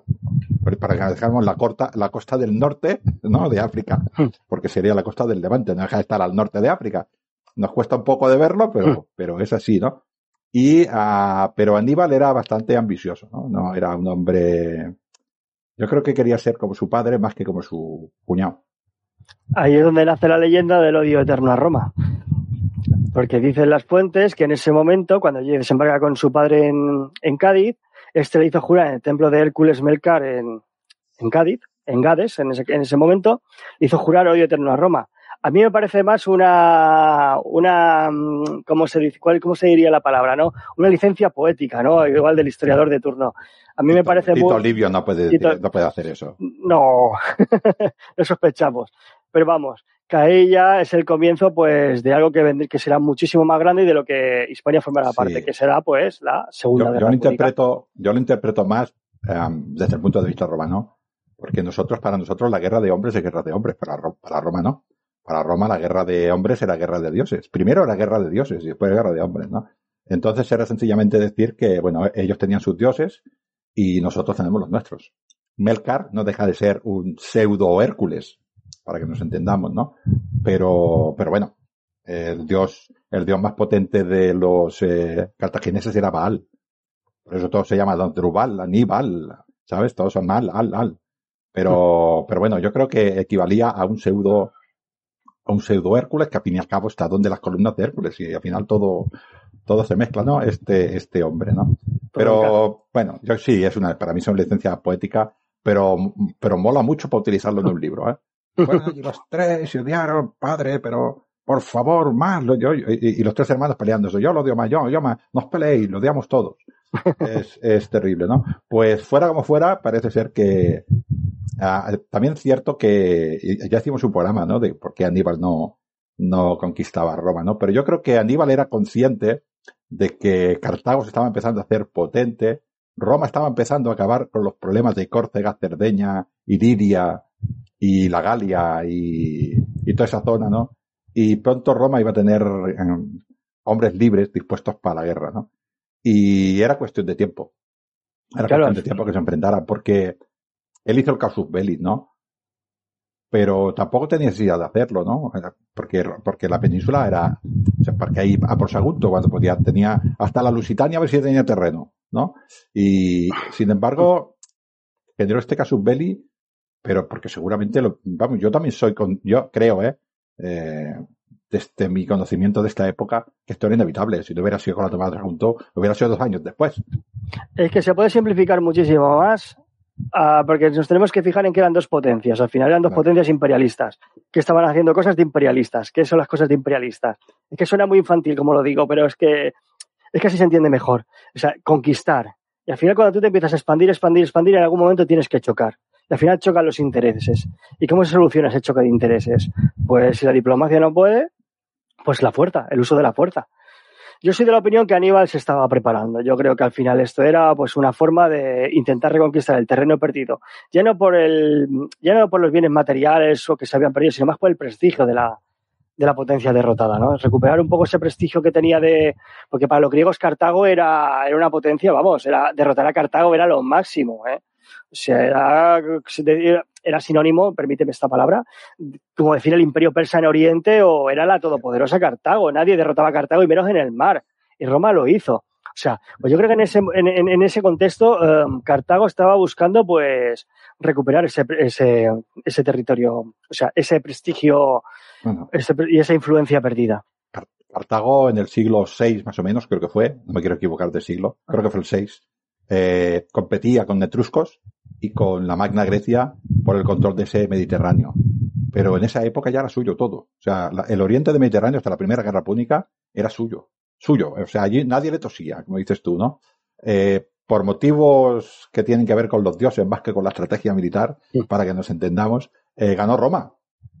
para que dejáramos la, corta, la costa del norte, ¿no? De África, porque sería la costa del Levante, no deja de estar al norte de África. Nos cuesta un poco de verlo, pero, pero es así, ¿no? Y, uh, pero Aníbal era bastante ambicioso, ¿no? No era un hombre, yo creo que quería ser como su padre más que como su cuñado. Ahí es donde nace la leyenda del odio eterno a Roma. Porque dicen las fuentes que en ese momento, cuando desembarca con su padre en, en Cádiz, este le hizo jurar en el templo de Hércules Melcar en, en Cádiz, en Gades, en ese, en ese momento, hizo jurar odio eterno a Roma. A mí me parece más una, una, ¿cómo se dice? ¿Cómo se diría la palabra, no? Una licencia poética, ¿no? Igual del historiador de turno. A mí Tito, me parece Tito muy... Livio no puede, Tito- no puede hacer eso. No, lo sospechamos. Pero vamos, Caella es el comienzo, pues, de algo que, vend- que será muchísimo más grande y de lo que Hispania formará Sí. parte, que será, pues, la segunda Yo, guerra yo lo interpreto, yo lo interpreto más em, desde el punto de vista romano, porque nosotros, para nosotros, la guerra de hombres es guerra de hombres, para, para Roma no. Para Roma la guerra de hombres era guerra de dioses. Primero era guerra de dioses y después guerra de hombres, ¿no? Entonces era sencillamente decir que, bueno, ellos tenían sus dioses y nosotros tenemos los nuestros. Melkar no deja de ser un pseudo Hércules, para que nos entendamos, ¿no? Pero, pero bueno, el dios, el dios más potente de los eh, cartagineses era Baal. Por eso todo se llama Drubal, Aníbal, ¿sabes? Todos son mal, al, al. Pero, pero bueno, yo creo que equivalía a un pseudo, a un pseudo Hércules, que al fin y al cabo está donde las columnas de Hércules, y al final todo, todo se mezcla, ¿no? Este, este hombre, ¿no? Pero, bueno, yo sí, es una, para mí es una licencia poética, pero, pero mola mucho para utilizarlo en un libro, ¿eh? Allí los tres se odiaron, padre, pero por favor, más, lo, yo, y, y los tres hermanos peleándose, yo lo odio más, yo, yo más, no os peleéis, lo odiamos todos. Es, es terrible, ¿no? Pues fuera como fuera, parece ser que ah, también es cierto que ya hicimos un programa, ¿no? De por qué Aníbal no, no conquistaba Roma, ¿no? Pero yo creo que Aníbal era consciente de que Cartago se estaba empezando a hacer potente, Roma estaba empezando a acabar con los problemas de Córcega, Cerdeña, Iliria y la Galia y, y toda esa zona, ¿no? Y pronto Roma iba a tener eh, hombres libres dispuestos para la guerra, ¿no? Y era cuestión de tiempo. Era Claro. cuestión de tiempo que se enfrentaran, porque él hizo el casus belli, ¿no? Pero tampoco tenía necesidad de hacerlo, ¿no? Porque, porque la península era, o sea, porque ahí a por Sagunto, cuando podía, tenía hasta la Lusitania a ver si tenía terreno, ¿no? Y, sin embargo, generó este casus belli, pero porque seguramente lo, vamos, yo también soy con, yo creo, ¿eh? eh desde mi conocimiento de esta época, que esto era inevitable. Si no hubiera sido con la tomada de Sagunto, hubiera sido dos años después. Es que se puede simplificar muchísimo más, ah, porque nos tenemos que fijar en que eran dos potencias. Al final eran dos Claro. potencias imperialistas, que estaban haciendo cosas de imperialistas. ¿Qué son las cosas de imperialistas? Es que suena muy infantil, como lo digo, pero es que, es que así se entiende mejor. O sea, conquistar. Y al final, cuando tú te empiezas a expandir, expandir, expandir, en algún momento tienes que chocar. Y al final chocan los intereses. ¿Y cómo se soluciona ese choque de intereses? Pues si la diplomacia no puede, pues la fuerza, el uso de la fuerza. Yo soy de la opinión que Aníbal se estaba preparando. Yo creo que al final esto era pues una forma de intentar reconquistar el terreno perdido. Ya no por el, ya no por los bienes materiales o que se habían perdido, sino más por el prestigio de la, de la potencia derrotada, ¿no? Recuperar un poco ese prestigio que tenía de, porque para los griegos Cartago era, era una potencia, vamos, era, derrotar a Cartago era lo máximo, ¿eh? O sea, era, era sinónimo, permíteme esta palabra, como decir el imperio persa en Oriente o era la todopoderosa Cartago. Nadie derrotaba a Cartago y menos en el mar. Y Roma lo hizo. O sea, pues yo creo que en ese, en, ese contexto eh, Cartago estaba buscando pues recuperar ese, ese, ese territorio, o sea, ese prestigio Bueno, ese- y esa influencia perdida. Cartago en el siglo VI más o menos, creo que fue, no me quiero equivocar de siglo, creo que fue el VI, eh, competía con etruscos y con la Magna Grecia por el control de ese Mediterráneo. Pero en esa época ya era suyo todo. O sea, la- el oriente del Mediterráneo hasta la Primera Guerra Púnica era suyo. Suyo. O sea, allí nadie le tosía, como dices tú, ¿no? Eh, por motivos que tienen que ver con los dioses más que con la estrategia militar, Sí. para que nos entendamos, eh, ganó Roma.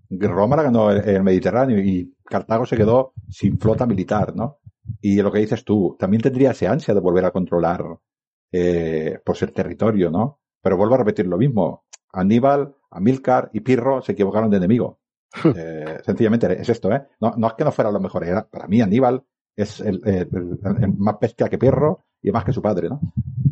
Roma la ganó el, el Mediterráneo y Cartago se quedó sin flota militar, ¿no? Y lo que dices tú, también tendría ese ansia de volver a controlar eh, pues el territorio, ¿no? Pero vuelvo a repetir lo mismo. Aníbal, Amílcar y Pirro se equivocaron de enemigo. Eh, sencillamente es esto, ¿eh? No, no es que no fuera lo mejor, era, para mí Aníbal es el, el- el- el más bestia que Pirro y más que su padre, ¿no?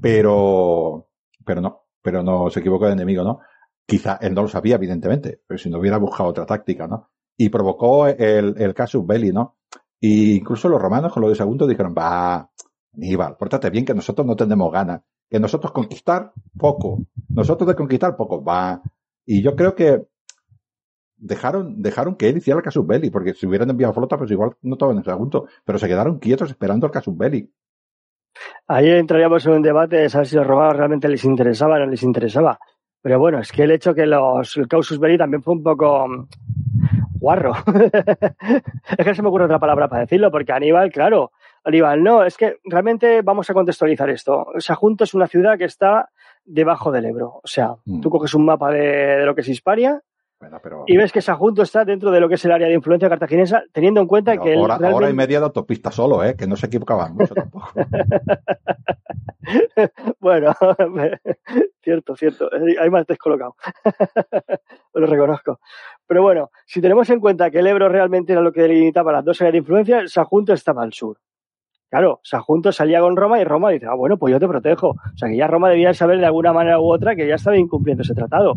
Pero, pero no, pero no se equivocó de enemigo, ¿no? Quizá él no lo sabía, evidentemente, pero si no hubiera buscado otra táctica, ¿no? Y provocó el, el casus belli, ¿no? Y incluso los romanos con lo de Sagunto dijeron, va, Aníbal, pórtate bien que nosotros no tenemos ganas. Que nosotros conquistar poco. Nosotros de conquistar poco. Va. Y yo creo que dejaron, dejaron que él hiciera el casus belli, porque si hubieran enviado flota, pues igual no estaban en ese asunto, pero se quedaron quietos esperando el casus belli. Ahí entraríamos en un debate de saber si los romanos realmente les interesaba o no les interesaba. Pero bueno, es que el hecho que los, el causus belli también fue un poco mm, guarro. es que se me ocurre otra palabra para decirlo, porque Aníbal, claro, Aníbal, no, es que realmente vamos a contextualizar esto. Sajunto es una ciudad que está debajo del Ebro. O sea, Mm. tú coges un mapa de, de lo que es Hispania Bueno, pero, y ves que Sajunto está dentro de lo que es el área de influencia cartaginesa, teniendo en cuenta pero que hora, realmente- hora y media de autopista solo, ¿eh? Que no se equivocaban mucho tampoco. Bueno, cierto, cierto. Hay más descolocado. Lo reconozco. Pero bueno, si tenemos en cuenta que el Ebro realmente era lo que delimitaba las dos áreas de influencia, Sajunto estaba al sur. Claro, Sajunto salía con Roma y Roma dice, ah, bueno, pues yo te protejo. O sea que ya Roma debía saber de alguna manera u otra que ya estaba incumpliendo ese tratado.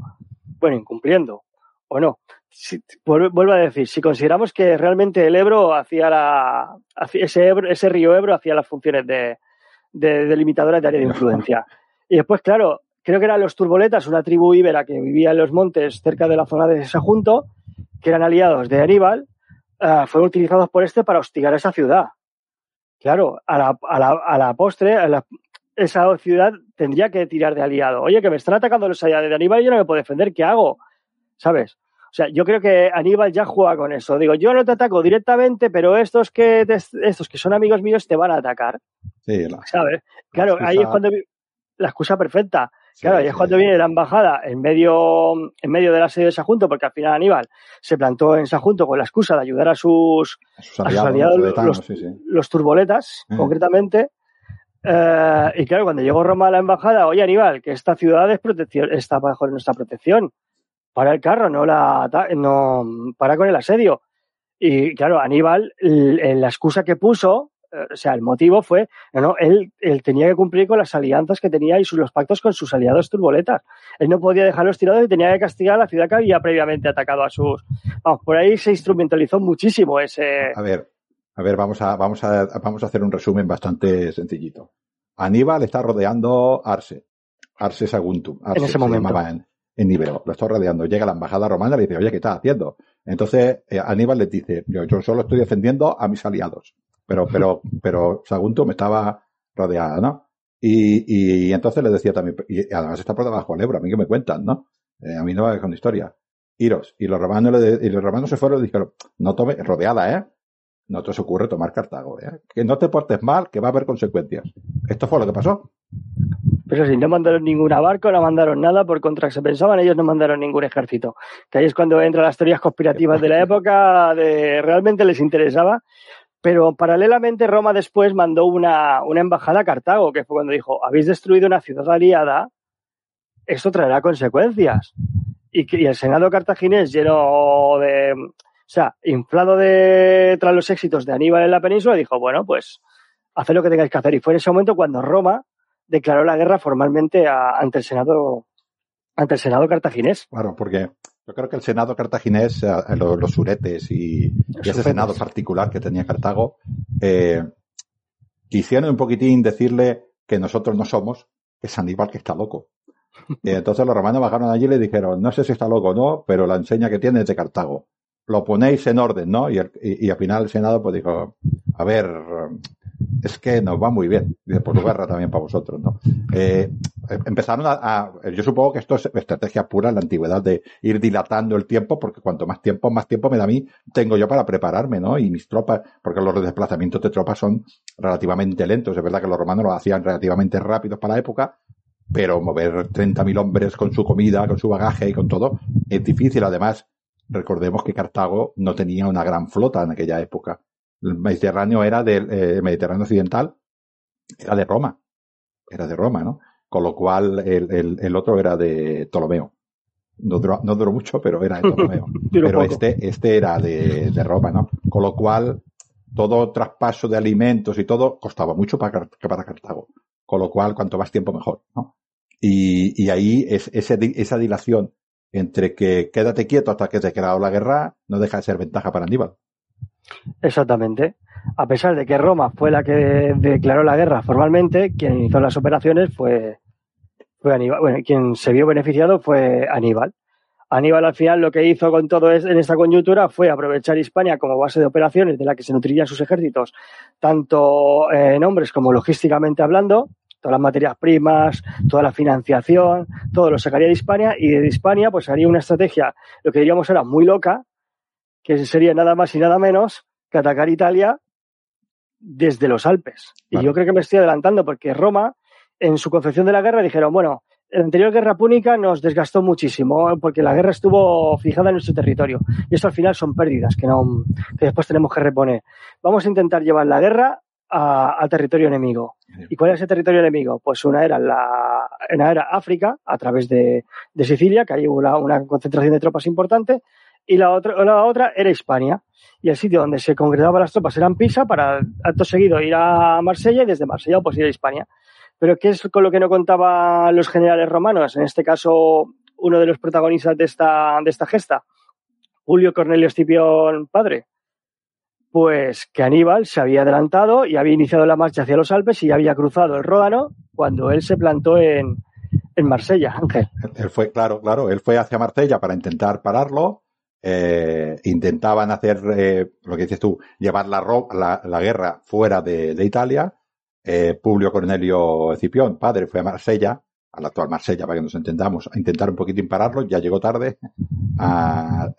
Bueno, incumpliendo, o no. Si- vuelvo a decir, si consideramos que realmente el Ebro hacía la, ese, Ebro- ese río Ebro hacía las funciones de, de delimitadoras de área de influencia. Y después, claro, creo que eran los turboletas, una tribu íbera que vivía en los montes cerca de la zona de Sajunto, que eran aliados de Aníbal, eh, fueron utilizados por este para hostigar esa ciudad. Claro, a la, a la, a la postre, a la- esa ciudad tendría que tirar de aliado. Oye, que me están atacando los aliados de Aníbal y yo no me puedo defender, ¿qué hago? ¿Sabes? O sea, yo creo que Aníbal ya juega con eso. Digo, yo no te ataco directamente, pero estos que, te- estos que son amigos míos te van a atacar. Sí, la, ¿Sabes? Claro, excusa- ahí es cuando la excusa perfecta. Claro, ahí es cuando viene la embajada en medio, en medio del asedio de Sajunto, porque al final Aníbal se plantó en Sajunto con la excusa de ayudar a sus, a sus a sus aliados, los tibetanos, los- sí, sí. los turboletas, Mm. concretamente. Eh, y claro, cuando llegó Roma a la embajada, oye Aníbal, que esta ciudad es protección, está bajo nuestra protección. Para el carro, no la no para con el asedio. Y claro, Aníbal, la excusa que puso, o sea, el motivo fue, no, él, él tenía que cumplir con las alianzas que tenía y sus, los pactos con sus aliados turboletas. Él no podía dejarlos tirados y tenía que castigar a la ciudad que había previamente atacado a sus. Vamos, por ahí se instrumentalizó muchísimo ese. A ver, a ver, vamos a, vamos a, vamos a hacer un resumen bastante sencillito. Aníbal está rodeando Arse. Arse Saguntum. Arse, En ese se momento. llamaba en, en Ibero. Lo está rodeando. Llega la embajada romana y le dice, oye, ¿qué estás haciendo? Entonces, eh, Aníbal le dice, yo, yo solo estoy defendiendo a mis aliados. Pero, pero, pero Saguntum estaba rodeada, ¿no? Y, y entonces le decía también, y además está por debajo del Ebro, a mí que me cuentan, ¿no? Eh, a mí no me con historia. Iros. Y los romanos, le de- y los romanos se fueron y dijeron, no tome, rodeada, ¿eh? No te os ocurre tomar Cartago, ¿eh? Que no te portes mal, que va a haber consecuencias. Esto fue lo que pasó. Pero si no mandaron ningún barco, no mandaron nada, por contra que se pensaban, ellos no mandaron ningún ejército. Que ahí es cuando entran las teorías conspirativas de la época, de realmente les interesaba. Pero paralelamente Roma después mandó una, una embajada a Cartago, que fue cuando dijo, habéis destruido una ciudad aliada, esto traerá consecuencias. Y, el Senado cartaginés lleno de, o sea, inflado de, tras los éxitos de Aníbal en la península, dijo, bueno, pues haced lo que tengáis que hacer. Y fue en ese momento cuando Roma declaró la guerra formalmente ante el Senado ante el Senado cartaginés. Claro, porque yo creo que el Senado cartaginés, eh, los, los suretes y, y ese. Senado particular que tenía Cartago, eh, quisieron un poquitín decirle que nosotros no somos, que es Aníbal que está loco. Y entonces los romanos bajaron allí y le dijeron, no sé si está loco o no, pero la enseña que tiene es de Cartago. Lo ponéis en orden, ¿no? Y, el- y- y al final el Senado pues dijo, a ver, es que nos va muy bien. Dice, pues guerra también para vosotros, ¿no? Eh, empezaron a, a- yo supongo que esto es estrategia pura en la antigüedad de ir dilatando el tiempo, porque cuanto más tiempo, más tiempo me da a mí, tengo yo para prepararme, ¿no? Y mis tropas, porque los desplazamientos de tropas son relativamente lentos. Es verdad que los romanos lo hacían relativamente rápidos para la época, pero mover 30.000 hombres con su comida, con su bagaje y con todo, es difícil. Además, recordemos que Cartago no tenía una gran flota en aquella época. El Mediterráneo era del eh, Mediterráneo occidental, era de Roma. Era de Roma, ¿no? Con lo cual el, el, el otro era de Ptolomeo. No duró, no duró mucho, pero era de Ptolomeo. Pero poco. este, este era de, de Roma, ¿no? Con lo cual, todo traspaso de alimentos y todo costaba mucho para, para Cartago. Con lo cual, cuanto más tiempo mejor, ¿no? Y, y ahí es, ese esa dilación entre que quédate quieto hasta que te ha quedado la guerra no deja de ser ventaja para Aníbal. Exactamente. a pesar de que Roma fue la que declaró la guerra formalmente, quien hizo las operaciones fue, fue Aníbal. Bueno, quien se vio beneficiado fue Aníbal. Aníbal al final lo que hizo con todo es, en esta coyuntura fue aprovechar Hispania como base de operaciones de la que se nutrirían sus ejércitos, tanto en hombres como logísticamente hablando, todas las materias primas, toda la financiación, todo lo sacaría de Hispania y de Hispania pues haría una estrategia, lo que diríamos era muy loca, que sería nada más y nada menos que atacar Italia desde los Alpes. Y yo creo que me estoy adelantando porque Roma, en su concepción de la guerra, dijeron, bueno, la anterior guerra púnica nos desgastó muchísimo porque la guerra estuvo fijada en nuestro territorio y esto al final son pérdidas que, no, que después tenemos que reponer. Vamos a intentar llevar la guerra al territorio enemigo. ¿Y cuál es ese territorio enemigo? Pues una era la, una era África, a través de, de Sicilia, que hay una, una, concentración de tropas importante, y la otra, la otra era Hispania. Y el sitio donde se congregaban las tropas era Pisa, para acto seguido ir a Marsella y desde Marsella pues ir a Hispania. Pero ¿qué es con lo que no contaban los generales romanos? En este caso, uno de los protagonistas de esta, de esta gesta, Julio Cornelio Escipión padre. Pues que Aníbal se había adelantado y había iniciado la marcha hacia los Alpes y había cruzado el Ródano cuando él se plantó en, en Marsella, Ángel. Él fue, claro, claro, él fue hacia Marsella para intentar pararlo. Eh, intentaban hacer eh, lo que dices tú, llevar la, la, la guerra fuera de, Italia eh, Publio Cornelio Escipión, padre, fue a Marsella, a la actual Marsella, para que nos entendamos, a intentar un poquitín pararlo, ya llegó tarde,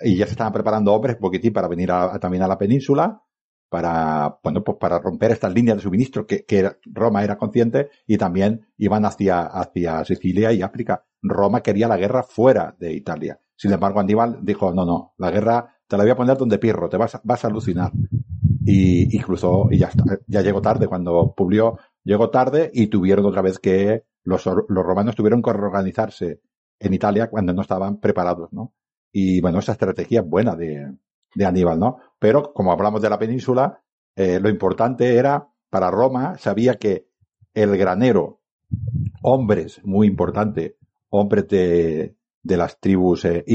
y ya se estaban preparando hombres un poquitín para venir a, también a la península, para, bueno, pues para romper estas líneas de suministro que, que Roma era consciente y también iban hacia, hacia Sicilia y África. Roma quería la guerra fuera de Italia. Sin embargo, Aníbal dijo, no, no, la guerra te la voy a poner donde Pirro, te vas, vas a alucinar y, cruzó y ya está, ya llegó tarde cuando Publio llegó tarde y tuvieron otra vez que los, los romanos tuvieron que reorganizarse en Italia cuando no estaban preparados, ¿no? Y bueno, esa estrategia es buena de, de Aníbal, ¿no? Pero como hablamos de la península, eh, lo importante era para Roma, sabía que el granero, hombres muy importante, hombres de, de las tribus eh,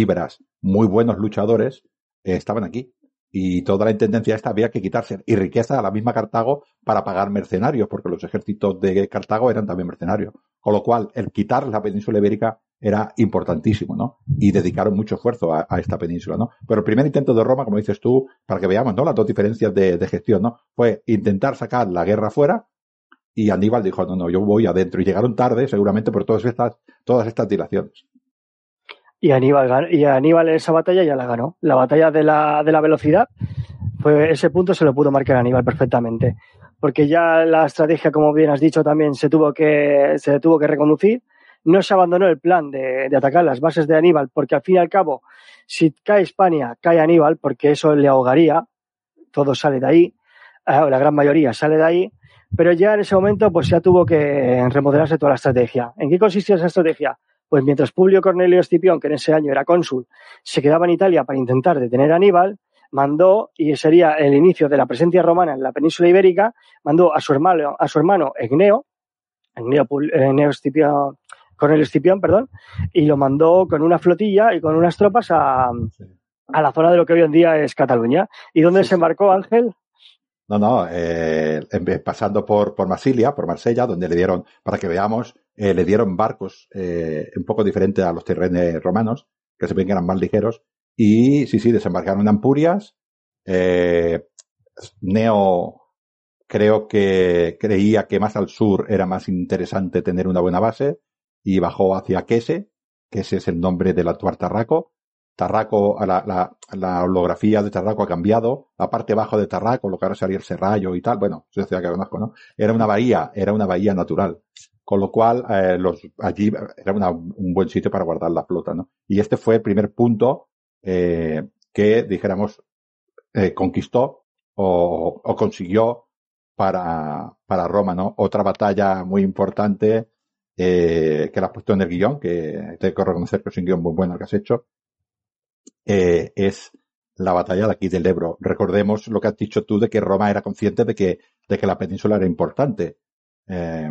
muy buenos luchadores, eh, estaban aquí y toda la intendencia esta había que quitarse y riqueza a la misma Cartago para pagar mercenarios, porque los ejércitos de Cartago eran también mercenarios. Con lo cual, el quitar la península ibérica era importantísimo, ¿no? Y dedicaron mucho esfuerzo a, a, esta península, ¿no? Pero el primer intento de Roma, como dices tú, para que veamos, ¿no? Las dos diferencias de, de gestión, ¿no? Fue intentar sacar la guerra fuera y Aníbal dijo, no, no, yo voy adentro. Y llegaron tarde, seguramente, por todas estas, todas estas dilaciones. Y Aníbal, y Aníbal esa batalla ya la ganó. La batalla de la, de la velocidad, pues ese punto se lo pudo marcar Aníbal perfectamente. Porque ya la estrategia, como bien has dicho, también se tuvo que, se tuvo que reconducir. No se abandonó el plan de, de atacar las bases de Aníbal, porque al fin y al cabo, si cae España, cae Aníbal, porque eso le ahogaría. Todo sale de ahí, eh, la gran mayoría sale de ahí. Pero ya en ese momento, pues ya tuvo que remodelarse toda la estrategia. ¿En qué consistía esa estrategia? Pues mientras Publio Cornelio Escipión, que en ese año era cónsul, se quedaba en Italia para intentar detener a Aníbal, mandó, y sería el inicio de la presencia romana en la península ibérica, mandó a su hermano, a su hermano Egneo, Egneo, Egneo Escipión, Cornelio Escipión, perdón, y lo mandó con una flotilla y con unas tropas a, a la zona de lo que hoy en día es Cataluña. ¿Y dónde sí, se embarcó Ángel? No, no, eh, pasando por, por Marsilia, por Marsella, donde le dieron, para que veamos, eh, le dieron barcos eh, un poco diferentes a los terrenos romanos, que se ven que eran más ligeros, y sí, sí, desembarcaron en Ampurias. Eh, Neo creo que creía que más al sur era más interesante tener una buena base, y bajó hacia Quese, que ese es el nombre del actual Tarraco. Tarraco, la, la, la, holografía de Tarraco ha cambiado, la parte bajo de Tarraco, lo que ahora sería el Serrallo y tal, bueno, es ciudad que conozco, ¿no? Era una bahía, era una bahía natural. Con lo cual, eh, los, allí era una, un buen sitio para guardar la flota, ¿no? Y este fue el primer punto eh, que, dijéramos, eh, conquistó o, o, consiguió para, para Roma, ¿no? Otra batalla muy importante eh, que la has puesto en el guion, que tengo que reconocer que es un guion muy bueno el que has hecho, eh, es la batalla de aquí del Ebro. Recordemos lo que has dicho tú de que Roma era consciente de que, de que la península era importante. Eh,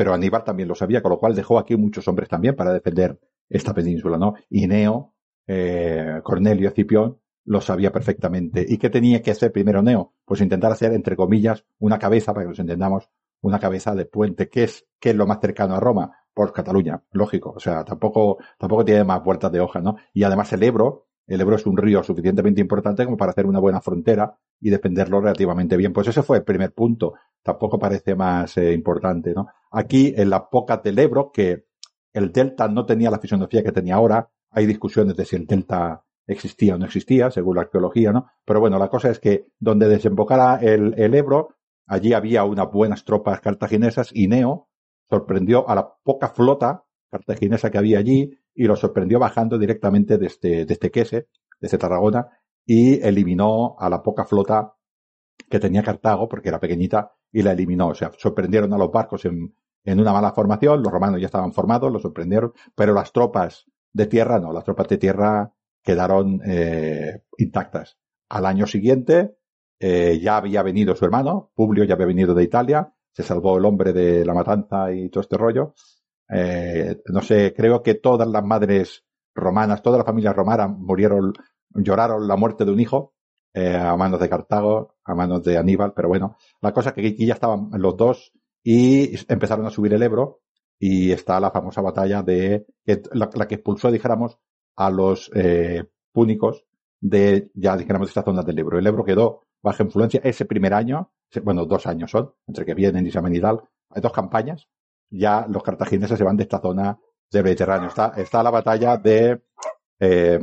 pero Aníbal también lo sabía, con lo cual dejó aquí muchos hombres también para defender esta península, ¿no? Y Neo, eh, Cornelio, Cipión, lo sabía perfectamente. ¿Y qué tenía que hacer primero Neo? Pues intentar hacer, entre comillas, una cabeza, para que nos entendamos, una cabeza de puente. ¿Qué es, qué es lo más cercano a Roma? Por Cataluña, lógico. O sea, tampoco, tampoco tiene más vueltas de hoja, ¿no? Y además el Ebro, el Ebro es un río suficientemente importante como para hacer una buena frontera y defenderlo relativamente bien. Pues ese fue el primer punto. Tampoco parece más eh, importante, ¿no? Aquí, en la poca del Ebro, que el delta no tenía la fisionomía que tenía ahora, hay discusiones de si el delta existía o no existía, según la arqueología, ¿no? Pero bueno, la cosa es que donde desembocara el, el Ebro, allí había unas buenas tropas cartaginesas y Neo sorprendió a la poca flota cartaginesa que había allí y lo sorprendió bajando directamente desde, desde Quese, desde Tarragona, y eliminó a la poca flota que tenía Cartago, porque era pequeñita, y la eliminó. O sea, sorprendieron a los barcos en, en una mala formación, los romanos ya estaban formados, los sorprendieron, pero las tropas de tierra no, las tropas de tierra quedaron eh, intactas. Al año siguiente eh, ya había venido su hermano, Publio ya había venido de Italia, se salvó el hombre de la matanza y todo este rollo. Eh, no sé, creo que todas las madres romanas, todas las familias romanas murieron, lloraron la muerte de un hijo eh, a manos de Cartago, a manos de Aníbal, pero bueno, la cosa es que aquí ya estaban los dos y empezaron a subir el Ebro y está la famosa batalla de la, la que expulsó, dijéramos, a los eh, púnicos de, ya dijéramos, esta zona del Ebro. El Ebro quedó bajo influencia ese primer año, bueno, dos años son, entre que vienen y se hay dos campañas, ya los cartagineses se van de esta zona del Mediterráneo. Está, está la batalla de, eh,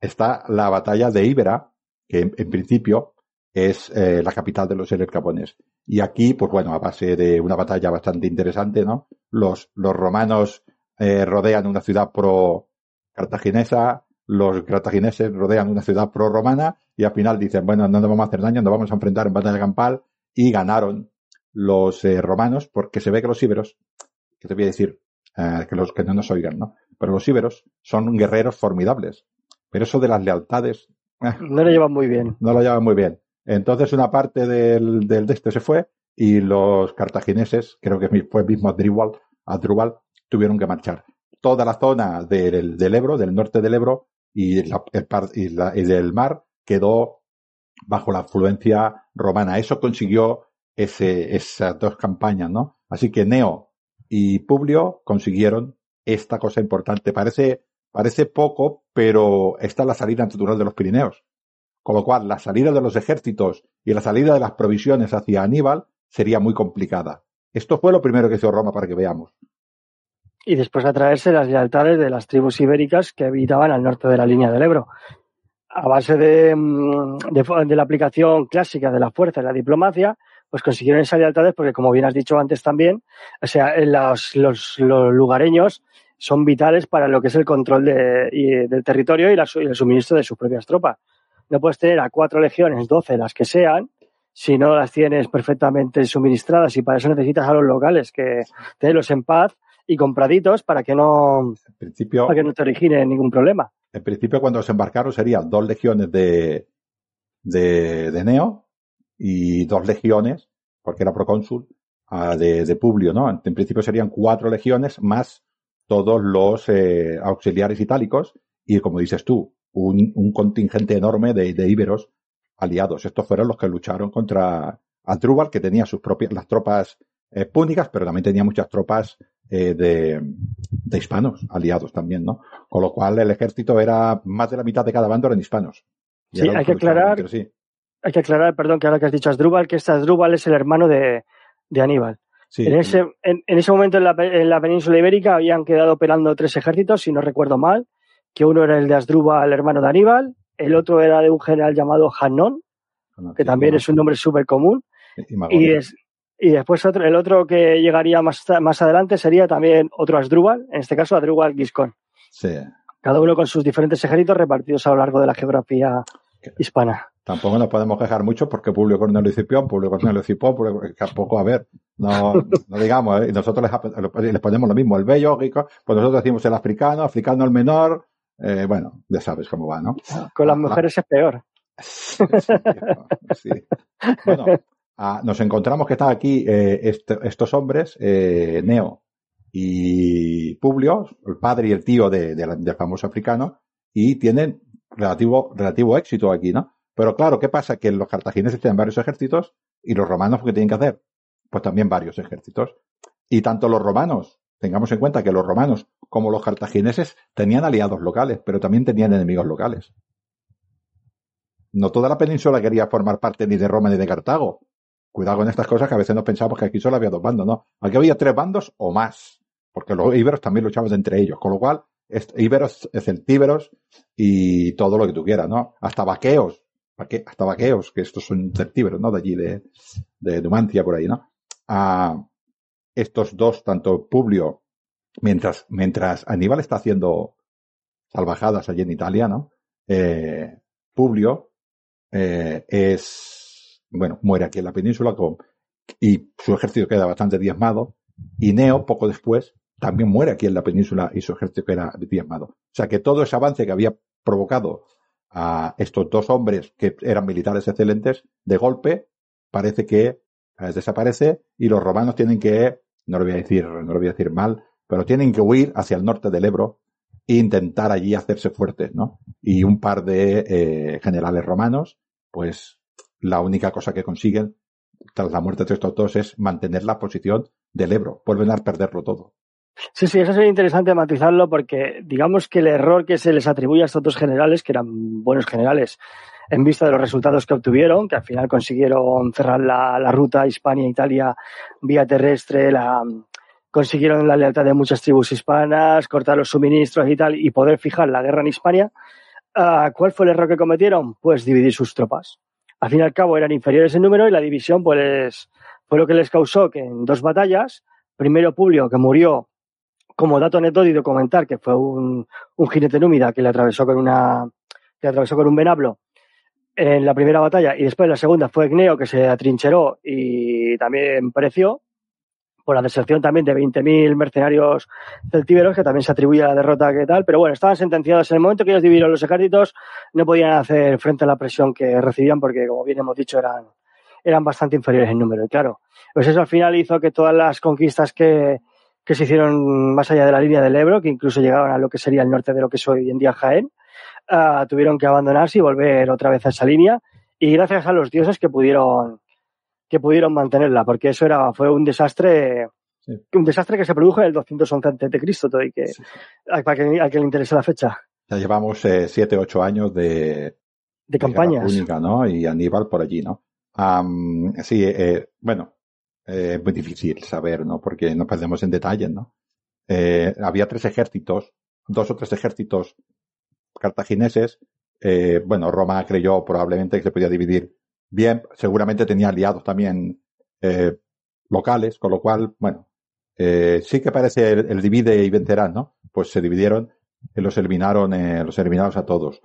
está la batalla de Ibera, que en, principio es eh, la capital de los Capones. Y aquí, pues bueno, a base de una batalla bastante interesante, ¿no? Los, los romanos eh, rodean una ciudad pro cartaginesa, los cartagineses rodean una ciudad pro-romana y al final dicen, bueno, no nos vamos a hacer daño, nos vamos a enfrentar en batalla campal y ganaron los eh, romanos porque se ve que los íberos, que te voy a decir, eh, que los que no nos oigan, ¿no? Pero los íberos son guerreros formidables. Pero eso de las lealtades... Eh, no lo llevan muy bien. No lo llevan muy bien. Entonces una parte del, del de este se fue y los cartagineses, creo que fue mismo Adrubal, Adrubal, tuvieron que marchar toda la zona del, del Ebro, del norte del Ebro y, la, el, y, la, y del mar quedó bajo la influencia romana. Eso consiguió esas dos campañas, ¿no? Así que Neo y Publio consiguieron esta cosa importante. Parece, parece poco, pero esta es la salida natural de los Pirineos. Con lo cual, la salida de los ejércitos y la salida de las provisiones hacia Aníbal sería muy complicada. Esto fue lo primero que hizo Roma para que veamos y después atraerse las lealtades de las tribus ibéricas que habitaban al norte de la línea del Ebro. A base de, mm, de, la aplicación clásica de la fuerza y la diplomacia, pues consiguieron esas lealtades porque, como bien has dicho antes también, o sea, los, los, lugareños son vitales para lo que es el control de, del territorio y, y, el suministro de sus propias tropas. No puedes tener a cuatro legiones, doce, las que sean, si no las tienes perfectamente suministradas y para eso necesitas a los locales que tenerlos en paz y compraditos para que no, principio, para que no te origine ningún problema. En principio, cuando se embarcaron serían dos legiones de, de, de Neo y dos legiones, porque era procónsul, de, de Publio, ¿no? En principio serían cuatro legiones más todos los eh, auxiliares itálicos y, como dices tú, un, un contingente enorme de, de íberos aliados. Estos fueron los que lucharon contra Adrúbal, que tenía sus propias, las tropas eh, púnicas, pero también tenía muchas tropas eh, de, de, hispanos aliados también, ¿no? Con lo cual el ejército era más de la mitad de cada bando eran hispanos. Sí, hay que aclarar, sí. Hay que aclarar, perdón, que ahora que has dicho Asdrúbal, que este Asdrúbal es el hermano de, de Aníbal. Sí, en, ese, en, en, ese momento en la, en la, península ibérica habían quedado operando tres ejércitos, si no recuerdo mal, que uno era el de Asdrúbal, el hermano de Aníbal, el otro era de un general llamado Hanón, que también es un nombre súper común, y, y, es, y después otro, el otro que llegaría más, más adelante sería también otro Asdrúbal, en este caso Asdrúbal Giscón. Sí. Cada uno con sus diferentes ejércitos repartidos a lo largo de la geografía hispana. Tampoco nos podemos quejar mucho porque Publio Cornelio Cipión, Publio Cornelio Cipión, tampoco, a ver, no, no digamos, ¿eh? nosotros les, les, ponemos lo mismo, el bello, pues nosotros decimos el africano, africano el menor, eh, bueno, ya sabes cómo va, ¿no? Con las mujeres es peor. sí, sí. Bueno, Ah, nos encontramos que están aquí eh, estos hombres, eh, Neo y Publio, el padre y el tío de, de, del famoso africano, y tienen relativo, relativo éxito aquí, ¿no? Pero claro, ¿qué pasa? Que los cartagineses tienen varios ejércitos y los romanos, ¿qué tienen que hacer? Pues también varios ejércitos. Y tanto los romanos, tengamos en cuenta que los romanos como los cartagineses tenían aliados locales, pero también tenían enemigos locales. No toda la península quería formar parte ni de Roma ni de Cartago. Cuidado con estas cosas que a veces nos pensamos que aquí solo había dos bandos, ¿no? Aquí había tres bandos o más, porque los íberos también luchaban entre ellos, con lo cual, íberos, celtíberos y todo lo que tú quieras, ¿no? Hasta vaqueos, hasta vaqueos, que estos son celtíberos, ¿no? De allí, de, de Numancia, por ahí, ¿no? A estos dos, tanto Publio, mientras, mientras Aníbal está haciendo salvajadas allí en Italia, ¿no? Eh, Publio eh, es, bueno, muere aquí en la península y su ejército queda bastante diezmado. Y Neo, poco después, también muere aquí en la península y su ejército queda diezmado. O sea que todo ese avance que había provocado a estos dos hombres que eran militares excelentes, de golpe parece que eh, desaparece y los romanos tienen que, no lo voy a decir, no lo voy a decir mal, pero tienen que huir hacia el norte del Ebro e intentar allí hacerse fuertes, ¿no? Y un par de eh, generales romanos pues la única cosa que consiguen tras la muerte de estos dos es mantener la posición del Ebro. Vuelven a perderlo todo. Sí, sí, eso sería interesante matizarlo porque digamos que el error que se les atribuye a estos dos generales, que eran buenos generales, en vista de los resultados que obtuvieron, que al final consiguieron cerrar la, la ruta Hispania-Italia vía terrestre, la, consiguieron la lealtad de muchas tribus hispanas, cortar los suministros y tal, y poder fijar la guerra en Hispania, Ah, ¿Cuál fue el error que cometieron? Pues dividir sus tropas. Al fin y al cabo eran inferiores en número y la división pues fue lo que les causó que en dos batallas, primero Publio, que murió como dato anecdótico comentar que fue un, un jinete númida que le atravesó con una que atravesó con un venablo en la primera batalla y después la segunda fue Gneo que se atrincheró y también pereció por la deserción también de 20.000 mercenarios celtíberos, que también se atribuye a la derrota que tal, pero bueno, estaban sentenciados en el momento que ellos dividieron los ejércitos, no podían hacer frente a la presión que recibían porque, como bien hemos dicho, eran, eran bastante inferiores en número. Y claro, pues eso al final hizo que todas las conquistas que, que se hicieron más allá de la línea del Ebro, que incluso llegaban a lo que sería el norte de lo que es hoy en día Jaén, uh, tuvieron que abandonarse y volver otra vez a esa línea. Y gracias a los dioses que pudieron, que pudieron mantenerla, porque eso era, fue un desastre, un desastre que se produjo en el 211 a.C., todo y que, para que, a que le interese la fecha. Ya llevamos eh, siete, ocho años de, de, campañas. Única, ¿no? Y Aníbal por allí, ¿no? sí, eh, bueno, eh, muy difícil saber, ¿no? Porque no perdemos en detalles, ¿no? Eh, había tres ejércitos, dos o tres ejércitos cartagineses. Eh, bueno, Roma creyó probablemente que se podía dividir bien, seguramente tenía aliados también eh, locales, con lo cual, bueno, eh, sí que parece el, divide y vencerán, ¿no? Pues se dividieron, los eliminaron, los eliminaron a todos.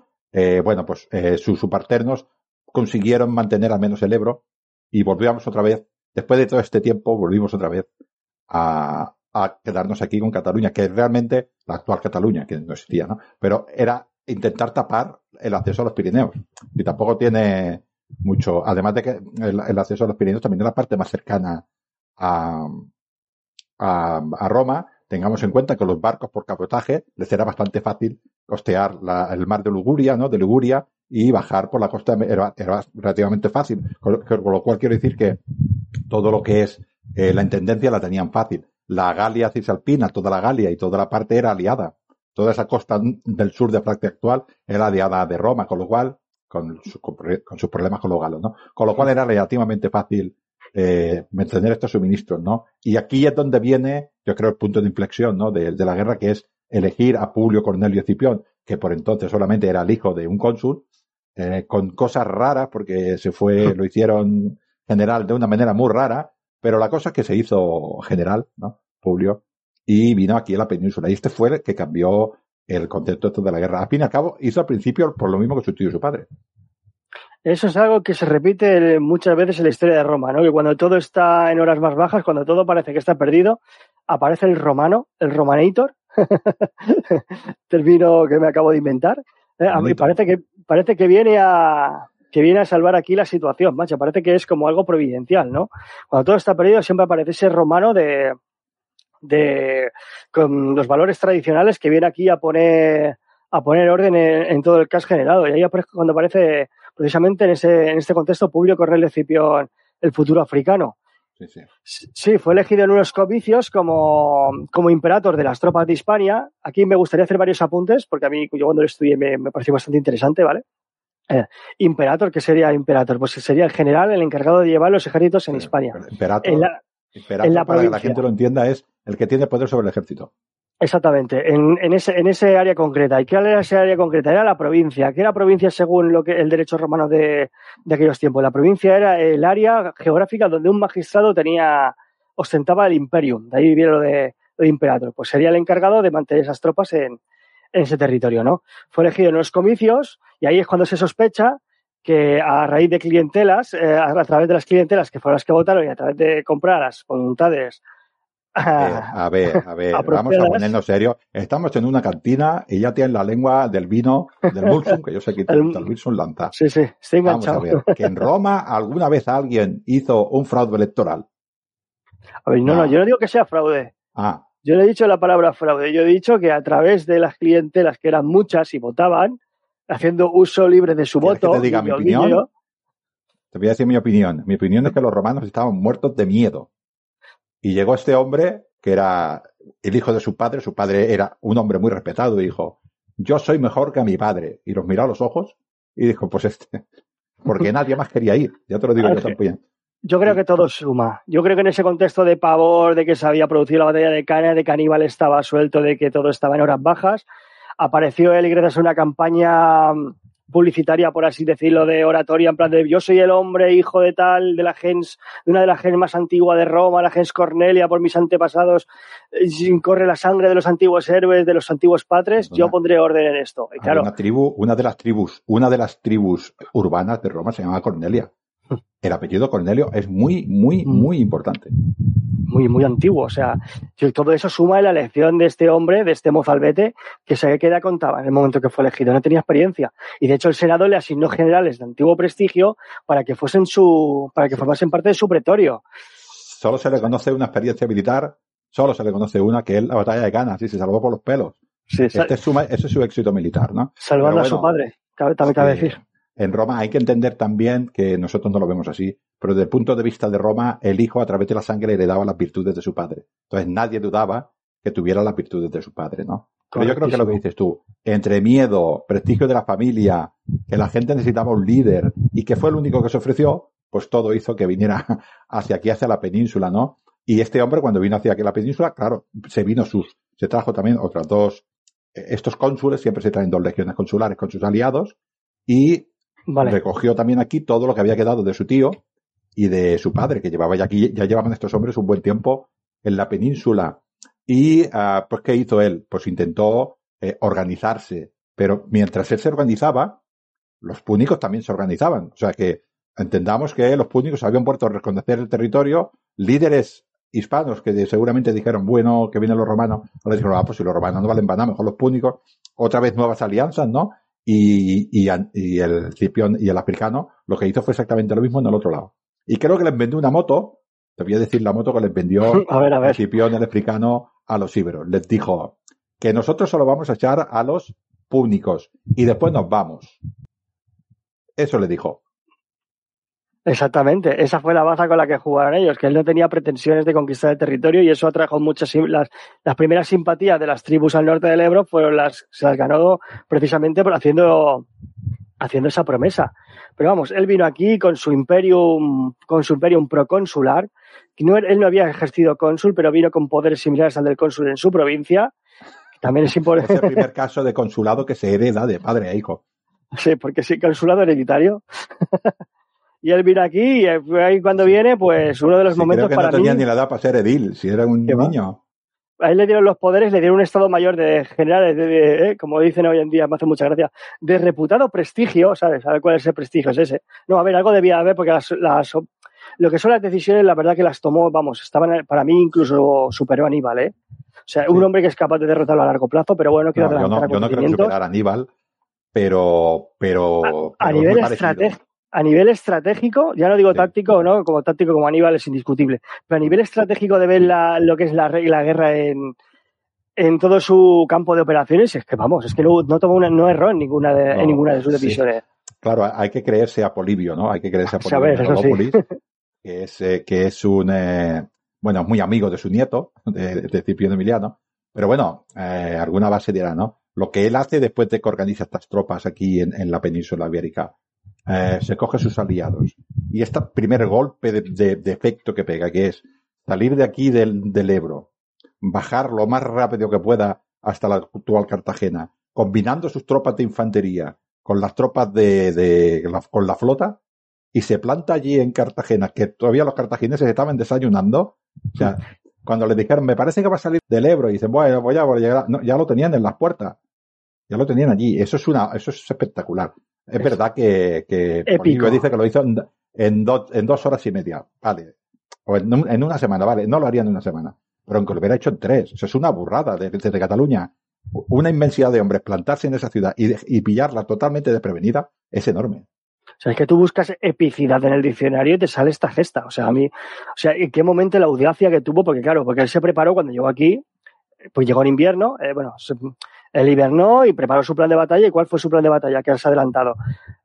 Bueno, pues sus subalternos consiguieron mantener al menos el Ebro y volvíamos otra vez, después de todo este tiempo, volvimos otra vez a, a quedarnos aquí con Cataluña, que es realmente la actual Cataluña, que no existía, ¿no? Pero era intentar tapar el acceso a los Pirineos. Y tampoco tiene, mucho, además de que el, acceso a los Pirineos también es la parte más cercana a, a, Roma, tengamos en cuenta que los barcos por cabotaje les era bastante fácil costear la, el mar de Liguria, ¿no? De Liguria y bajar por la costa era, era relativamente fácil, con, lo cual quiero decir que todo lo que es eh, la intendencia la tenían fácil. La Galia cisalpina, toda la Galia y toda la parte era aliada. Toda esa costa del sur de Francia actual era aliada de Roma, con lo cual con, su, con, sus problemas con los galos, ¿no? Con lo cual era relativamente fácil eh, mantener estos suministros, ¿no? Y aquí es donde viene, yo creo, el punto de inflexión, ¿no? De, de la guerra, que es elegir a Publio Cornelio Cipión, que por entonces solamente era el hijo de un cónsul, eh, con cosas raras, porque se fue, lo hicieron general de una manera muy rara, pero la cosa es que se hizo general, ¿no? Publio, y vino aquí a la península. Y este fue el que cambió el concepto de la guerra. Al fin y al cabo, hizo al principio por lo mismo que su tío y su padre. Eso es algo que se repite muchas veces en la historia de Roma, ¿no? Que cuando todo está en horas más bajas, cuando todo parece que está perdido, aparece el romano, el romanator, término que me acabo de inventar. ¿eh? A mí parece que, parece que viene a, que viene a salvar aquí la situación, macho. Parece que es como algo providencial, ¿no? Cuando todo está perdido siempre aparece ese romano de, de con los valores tradicionales que viene aquí a poner a poner orden en, todo el caos generado. Y ahí aparece cuando aparece precisamente en, ese, en este contexto Publio Cornelio Escipión, el futuro africano. Sí, sí. sí, fue elegido en unos comicios como, como imperator de las tropas de Hispania. Aquí me gustaría hacer varios apuntes, porque a mí, yo cuando lo estudié me, me pareció bastante interesante, ¿vale? Eh, imperator, ¿qué sería imperator? Pues sería el general, el encargado de llevar los ejércitos en Hispania. Imperator, la, para que la gente lo entienda, es el que tiene poder sobre el ejército. Exactamente, en, en, ese, en ese área concreta. ¿Y qué era ese área concreta? Era la provincia. ¿Qué era provincia según lo que el derecho romano de, de aquellos tiempos? La provincia era el área geográfica donde un magistrado tenía, ostentaba el imperium. De ahí viene lo de, lo de imperator. Pues sería el encargado de mantener esas tropas en ese territorio, ¿no? Fue elegido en los comicios y ahí es cuando se sospecha que a raíz de clientelas, eh, a través de las clientelas que fueron las que votaron y a través de comprar las voluntades a ver, a ver, vamos a ponernos serio. Estamos en una cantina y ya tienen la lengua del vino del Mulsum, que yo sé que el Wilson Lanza. Sí, sí, estoy enganchado. Vamos a ver, que en Roma alguna vez alguien hizo un fraude electoral. A ver, no, no, yo no digo que sea fraude. Ah. Yo no he dicho la palabra fraude, yo he dicho que a través de las clientelas, que eran muchas y votaban, haciendo uso libre de su voto. Que te diga mi opinión? Te voy a decir mi opinión. Mi opinión es que los romanos estaban muertos de miedo. Y llegó este hombre, que era el hijo de su padre, su padre era un hombre muy respetado, y dijo, yo soy mejor que mi padre. Y los miró a los ojos y dijo, pues este, porque nadie más quería ir. Ya te lo digo yo también. Yo creo que todo suma. Yo creo que en ese contexto de pavor, de que se había producido la batalla de Cana, de que Aníbal estaba suelto, de que todo estaba en horas bajas, apareció él y gracias a una campaña publicitaria, por así decirlo, de oratoria, en plan de yo soy el hombre, hijo de tal, de la gens, de una de las gens más antiguas de Roma, la gens Cornelia, por mis antepasados, sin corre la sangre de los antiguos héroes, de los antiguos patres, yo pondré orden en esto. Y claro, una tribu, una de las tribus, una de las tribus urbanas de Roma se llama Cornelia. El apellido Cornelio es muy, muy, muy importante muy, muy antiguo. O sea, todo eso suma en la elección de este hombre, de este mozalbete, que se queda contaba en el momento que fue elegido. No tenía experiencia. Y de hecho el Senado le asignó generales de antiguo prestigio para que fuesen su, para que formasen parte de su pretorio. Solo se le conoce una experiencia militar, solo se le conoce una, que es la batalla de Canas, y se salvó por los pelos. Sí, este es su, ese es su éxito militar, ¿no? Salvando a su padre, también cabe decir. En Roma hay que entender también que nosotros no lo vemos así, pero desde el punto de vista de Roma, el hijo a través de la sangre heredaba las virtudes de su padre. Entonces nadie dudaba que tuviera las virtudes de su padre, ¿no? Pero yo creo que lo que dices tú, entre miedo, prestigio de la familia, que la gente necesitaba un líder y que fue el único que se ofreció, pues todo hizo que viniera hacia aquí, hacia la península, ¿no? Y este hombre cuando vino hacia aquí la península, claro, se vino sus, se trajo también otras dos, eh, estos cónsules siempre se traen dos legiones consulares con sus aliados y Recogió también aquí todo lo que había quedado de su tío y de su padre, que llevaba ya aquí, ya llevaban estos hombres un buen tiempo en la península. Y, ah, pues, ¿qué hizo él? Pues intentó eh, organizarse. Pero mientras él se organizaba, los púnicos también se organizaban. O sea que entendamos que los púnicos habían vuelto a reconocer el territorio, líderes hispanos que seguramente dijeron, bueno, que vienen los romanos, ahora dijeron, ah, pues si los romanos no valen para nada, mejor los púnicos, otra vez nuevas alianzas, ¿no? Y, y, y el Cipión y el africano lo que hizo fue exactamente lo mismo en el otro lado. Y creo que les vendió una moto, te voy a decir la moto que les vendió a ver, a ver. el Cipión el africano a los íberos. Les dijo que nosotros solo vamos a echar a los púnicos y después nos vamos. Eso le dijo. Exactamente, esa fue la baza con la que jugaron ellos, que él no tenía pretensiones de conquistar el territorio y eso atrajo muchas las, las primeras simpatías de las tribus al norte del Ebro fueron las se las ganó precisamente por haciendo haciendo esa promesa. Pero vamos, él vino aquí con su imperium con su imperium proconsular, no, él no había ejercido cónsul, pero vino con poderes similares al del cónsul en su provincia. También es importante. Es el primer caso de consulado que se hereda de padre a hijo. Sí, porque sí, consulado hereditario. y él vino aquí y ahí cuando viene, pues uno de los momentos creo que no tenía ni la edad para ser edil, si era un niño. A él le dieron los poderes, le dieron un estado mayor de general, de, eh, como dicen hoy en día, me hace mucha gracia, de reputado prestigio, ¿sabes? A ver cuál es el prestigio, es ese. No, a ver, algo debía haber porque las, las, lo que son las decisiones, la verdad que las tomó, vamos, estaban, para mí incluso superó a Aníbal, ¿eh? O sea, un hombre que es capaz de derrotarlo a largo plazo, pero bueno, quiero no, yo no, yo no creo superar a Aníbal, pero, pero, a, nivel estratégico a nivel estratégico, ya no digo táctico, ¿no? Como táctico como Aníbal es indiscutible, pero a nivel estratégico de ver la, lo que es la, la guerra en, en todo su campo de operaciones, es que vamos, es que no, no tomó una, no erró en ninguna de, en ninguna de sus decisiones. Claro, hay que creerse a Polibio, ¿no? Hay que creerse a Polibio que es, eh, que es un, eh, bueno, muy amigo de su nieto, de, de Cipriano Emiliano. Pero bueno, eh, alguna base dirá, ¿no? Lo que él hace después de que organiza estas tropas aquí en, en la península ibérica, eh, se coge sus aliados. Y este primer golpe de, de, de, efecto que pega, que es salir de aquí del, del Ebro, bajar lo más rápido que pueda hasta la actual Cartagena, combinando sus tropas de infantería con las tropas de, de la, con la flota, y se planta allí en Cartagena, que todavía los cartagineses estaban desayunando. O sea, cuando le dijeron, me parece que va a salir del Ebro, y dicen, bueno, voy a, llegar, no, ya lo tenían en las puertas. Ya lo tenían allí. Eso es una, eso es espectacular. Es, es verdad que, que dice que lo hizo en, en, do, en, dos horas y media. Vale. O en, en, una semana, vale. No lo harían en una semana. Pero aunque lo hubiera hecho en tres. Eso es una burrada desde de, de Cataluña. Una inmensidad de hombres plantarse en esa ciudad y, y pillarla totalmente desprevenida es enorme. O sea, es que tú buscas epicidad en el diccionario y te sale esta gesta. O sea, a mí, o sea, ¿en qué momento la audacia que tuvo? Porque claro, porque él se preparó cuando llegó aquí, pues llegó en invierno, eh, bueno, se, él hibernó y preparó su plan de batalla. ¿Y cuál fue su plan de batalla que has adelantado?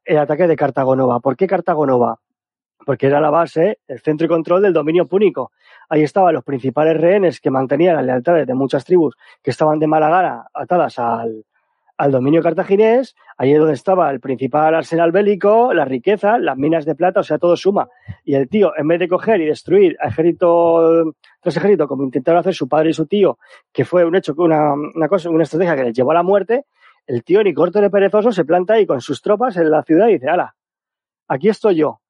El ataque de Cartagonova. ¿Por qué Cartagonova? Porque era la base, el centro y control del dominio púnico. Ahí estaban los principales rehenes que mantenían las lealtades de muchas tribus que estaban de mala gana atadas al, al dominio cartaginés, ahí es donde estaba el principal arsenal bélico, la riqueza, las minas de plata, o sea, todo suma. Y el tío, en vez de coger y destruir a ejército tras ejército, como intentaron hacer su padre y su tío, que fue un hecho, una, una cosa, una estrategia que les llevó a la muerte, el tío ni corto de perezoso se planta ahí con sus tropas en la ciudad y dice, ala, aquí estoy yo.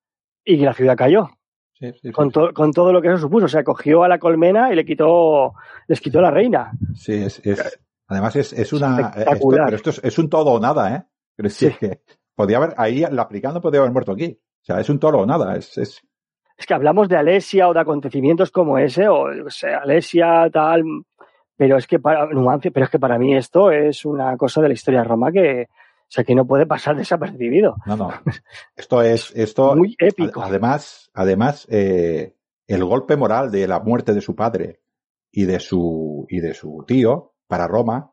Y la ciudad cayó. Sí, sí, sí. Con, to con, todo lo que eso supuso. O sea, cogió a la colmena y le quitó, les quitó la reina. Sí, es, es, Además es, es una, esto, pero esto es, es, un todo o nada, ¿eh? Pero sí. es que podía haber, ahí la aplicando podía haber muerto aquí. O sea, es un todo o nada, es, es... es que hablamos de Alesia o de acontecimientos como ese, o, o sea, Alesia, tal, pero es que para, pero es que para mí esto es una cosa de la historia de Roma que, o sea, que no puede pasar desapercibido. No, no. Esto es, esto. Muy épico. Además, además, eh, el golpe moral de la muerte de su padre y de su, y de su tío, para Roma,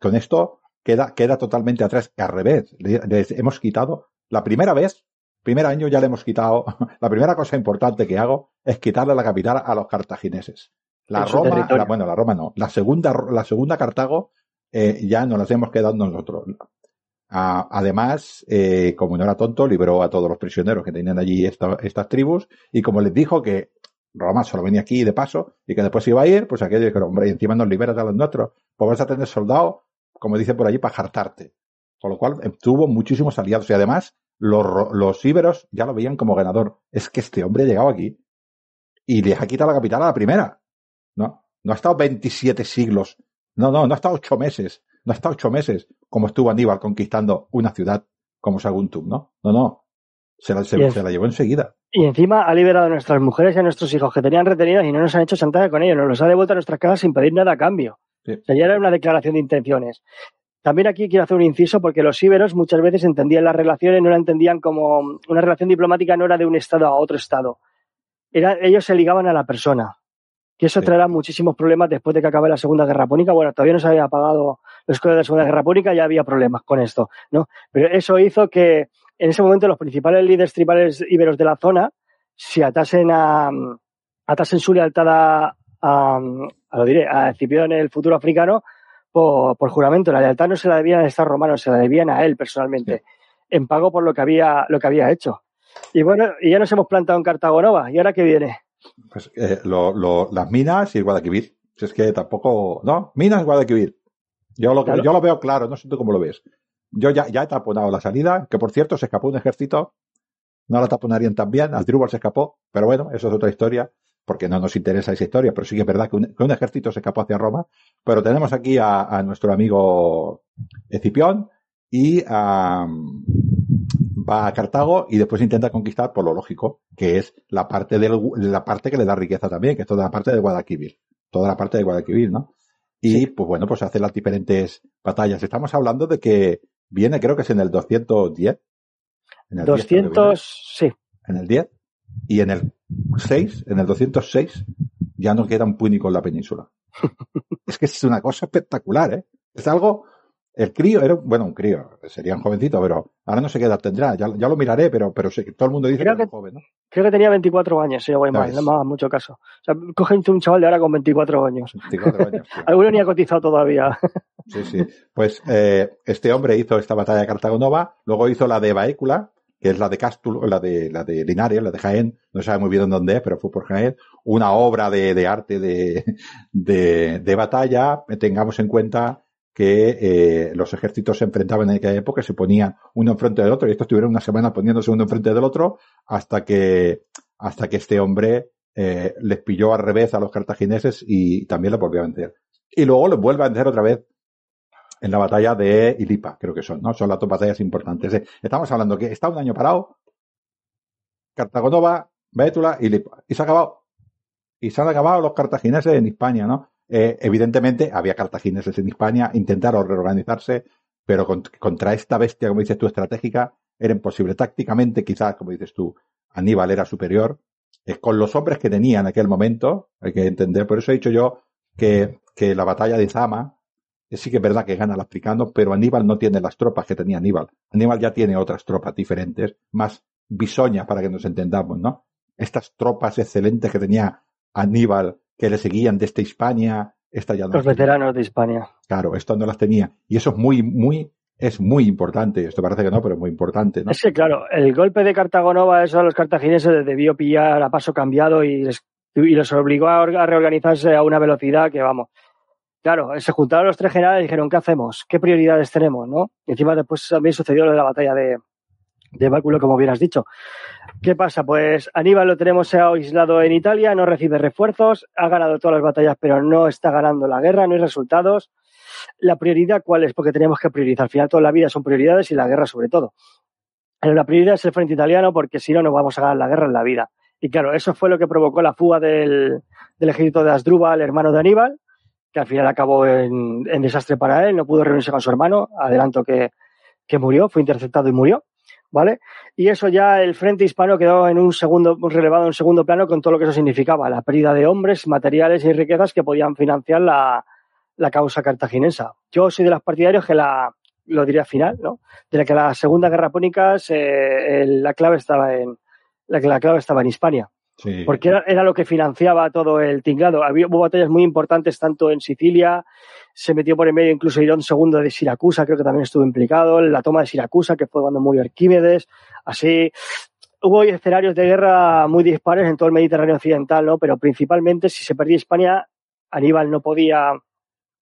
con esto queda, queda totalmente atrás. Al revés, les hemos quitado, la primera vez, primer año ya le hemos quitado, la primera cosa importante que hago es quitarle la capital a los cartagineses. La Roma, la, bueno, la Roma no, la segunda, la segunda Cartago eh, ya nos las hemos quedado nosotros. Ah, además, eh, como no era tonto, liberó a todos los prisioneros que tenían allí esta, estas tribus y como les dijo que Roma solo venía aquí de paso y que después iba a ir, pues aquello dijeron, hombre, y encima nos liberas a los nuestros, pues vas a tener soldados, como dice por allí, para jartarte. Con lo cual tuvo muchísimos aliados y además los, los íberos ya lo veían como ganador. Es que este hombre ha llegado aquí y les ha quitado la capital a la primera. No, no ha estado 27 siglos. No, no, no ha estado ocho meses. No ha estado ocho meses como estuvo Aníbal conquistando una ciudad como Saguntum, ¿no? No, no. Se la, se, se la llevó enseguida. Y encima ha liberado a nuestras mujeres y a nuestros hijos que tenían retenidos y no nos han hecho chantaje con ellos, nos los ha devuelto a nuestras casas sin pedir nada a cambio. Sí. O sea, ya era una declaración de intenciones. También aquí quiero hacer un inciso porque los íberos muchas veces entendían las relaciones, no la entendían como una relación diplomática, no era de un estado a otro estado. Era, ellos se ligaban a la persona. Que eso sí. traerá muchísimos problemas después de que acabe la Segunda Guerra Púnica. Bueno, todavía no se había apagado los códigos de la Segunda Guerra Púnica, ya había problemas con esto, ¿no? Pero eso hizo que en ese momento los principales líderes tribales íberos de la zona se atasen a atasen su lealtad a, a, a lo diré, a Escipión el futuro africano por, por, juramento. La lealtad no se la debían a estos romanos, se la debían a él personalmente, sí. en pago por lo que había, lo que había hecho. Y bueno, y ya nos hemos plantado en Cartago Nova. ¿Y ahora qué viene? Pues eh, lo, lo, las minas y el Guadalquivir. Si es que tampoco, ¿no? Minas Guadalquivir. Yo lo, claro. yo lo veo claro, no sé tú cómo lo ves. Yo ya, ya he taponado la salida, que por cierto se escapó un ejército, no la taponarían tan bien, Asdrúbal se escapó, pero bueno, eso es otra historia, porque no nos interesa esa historia, pero sí que es verdad que un, que un ejército se escapó hacia Roma, pero tenemos aquí a, a nuestro amigo Escipión y um, va a Cartago y después intenta conquistar por lo lógico, que es la parte del, la parte que le da riqueza también, que es toda la parte de Guadalquivir, toda la parte de Guadalquivir, ¿no? Y sí. pues bueno, pues hace las diferentes batallas. Estamos hablando de que viene, creo que es en el 210. En el 200, 10, sí. En el 10. Y en el 6, en el 206, ya no queda un púnico en la península. es que es una cosa espectacular, ¿eh? Es algo, el crío era, bueno, un crío, sería un jovencito, pero ahora no sé qué edad tendrá, ya, ya lo miraré, pero, pero todo el mundo dice Creo que, que- es joven, ¿no? Creo que tenía 24 años, si no voy mal, no me hagas mucho caso. O sea, cogen un chaval de ahora con 24 años. 24 años. Alguno ni ha cotizado todavía. Sí, sí. Pues eh, este hombre hizo esta batalla de Cartagonova, luego hizo la de Baécula, que es la de Cástulo, la de, la de Linares, la de Jaén, no se sabe muy bien dónde es, pero fue por Jaén, una obra de, de arte de, de, de batalla. Tengamos en cuenta que eh, los ejércitos se enfrentaban en aquella época, se ponían uno enfrente del otro, y estos estuvieron una semana poniéndose uno enfrente del otro, hasta que, hasta que este hombre eh, les pilló al revés a los cartagineses y también los volvió a vencer. Y luego los vuelve a vencer otra vez en la batalla de Ilipa, creo que son, ¿no? Son las dos batallas importantes. Eh, Estamos hablando que está un año parado, Cartagonova, Bétula y Ilipa. Y se ha acabado. Y se han acabado los cartagineses en Hispania, ¿no? Eh, evidentemente había cartagineses en Hispania, intentaron reorganizarse, pero con- contra esta bestia, como dices tú, estratégica, era imposible. Tácticamente, quizás, como dices tú, Aníbal era superior. Eh, con los hombres que tenía en aquel momento, hay que entender, por eso he dicho yo que, que la batalla de Zama, que sí que es verdad que gana el africano, pero Aníbal no tiene las tropas que tenía Aníbal. Aníbal ya tiene otras tropas diferentes, más bisoñas para que nos entendamos, ¿no? Estas tropas excelentes que tenía Aníbal, que le seguían desde Hispania, esta ya no Los tenía. veteranos de Hispania. Claro, esto no las tenía. Y eso es muy, muy, es muy importante. Esto parece que no, pero es muy importante, ¿no? Es que, claro, el golpe de Cartagonova, eso a los cartagineses les debió pillar a paso cambiado y les, y los obligó a reorganizarse a una velocidad que, vamos. Claro, se juntaron los tres generales y dijeron, ¿qué hacemos? ¿Qué prioridades tenemos? ¿no? Y encima después también sucedió lo de la batalla de, de Báculo, como bien has dicho. ¿Qué pasa? Pues Aníbal lo tenemos aislado en Italia, no recibe refuerzos, ha ganado todas las batallas, pero no está ganando la guerra, no hay resultados. La prioridad, ¿cuál es? Porque tenemos que priorizar. Al final, toda la vida son prioridades y la guerra sobre todo. La prioridad es el frente italiano porque si no, no vamos a ganar la guerra en la vida. Y claro, eso fue lo que provocó la fuga del, del ejército de Asdrúbal, hermano de Aníbal, que al final acabó en, en desastre para él, no pudo reunirse con su hermano, adelanto que, que murió, fue interceptado y murió, ¿vale? Y eso ya el frente hispano quedó en un segundo, relevado en un segundo plano con todo lo que eso significaba, la pérdida de hombres, materiales y riquezas que podían financiar la, la causa cartaginesa. Yo soy de los partidarios que la, lo diría final, ¿no? De la que la Segunda Guerra Púnica se- el- la clave estaba en la la clave estaba en Hispania, Porque era, lo que financiaba todo el tinglado. Había hubo batallas muy importantes tanto en Sicilia, se metió por en medio incluso Irón II de Siracusa, creo que también estuvo implicado, la toma de Siracusa, que fue cuando murió Arquímedes, así. Hubo escenarios de guerra muy dispares en todo el Mediterráneo occidental, ¿no? Pero principalmente, si se perdía Hispania, Aníbal no podía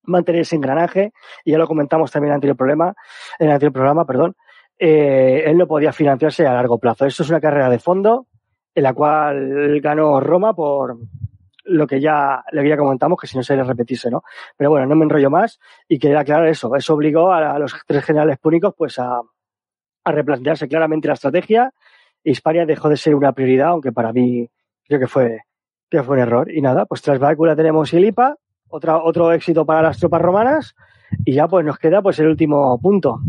mantener ese engranaje, y ya lo comentamos también en el anterior programa, en el anterior programa, perdón, eh, él no podía financiarse a largo plazo. Esto es una carrera de fondo en la cual ganó Roma por lo que ya, lo que ya comentamos, que si no sería repetirse, ¿no? Pero bueno, no me enrollo más y quería aclarar eso. Eso obligó a, a los tres generales púnicos pues a, a replantearse claramente la estrategia. Hispania dejó de ser una prioridad, aunque para mí creo que fue, que fue un error. Y nada, pues tras Bácula tenemos Ilipa, otra, otro éxito para las tropas romanas, y ya pues nos queda pues el último punto,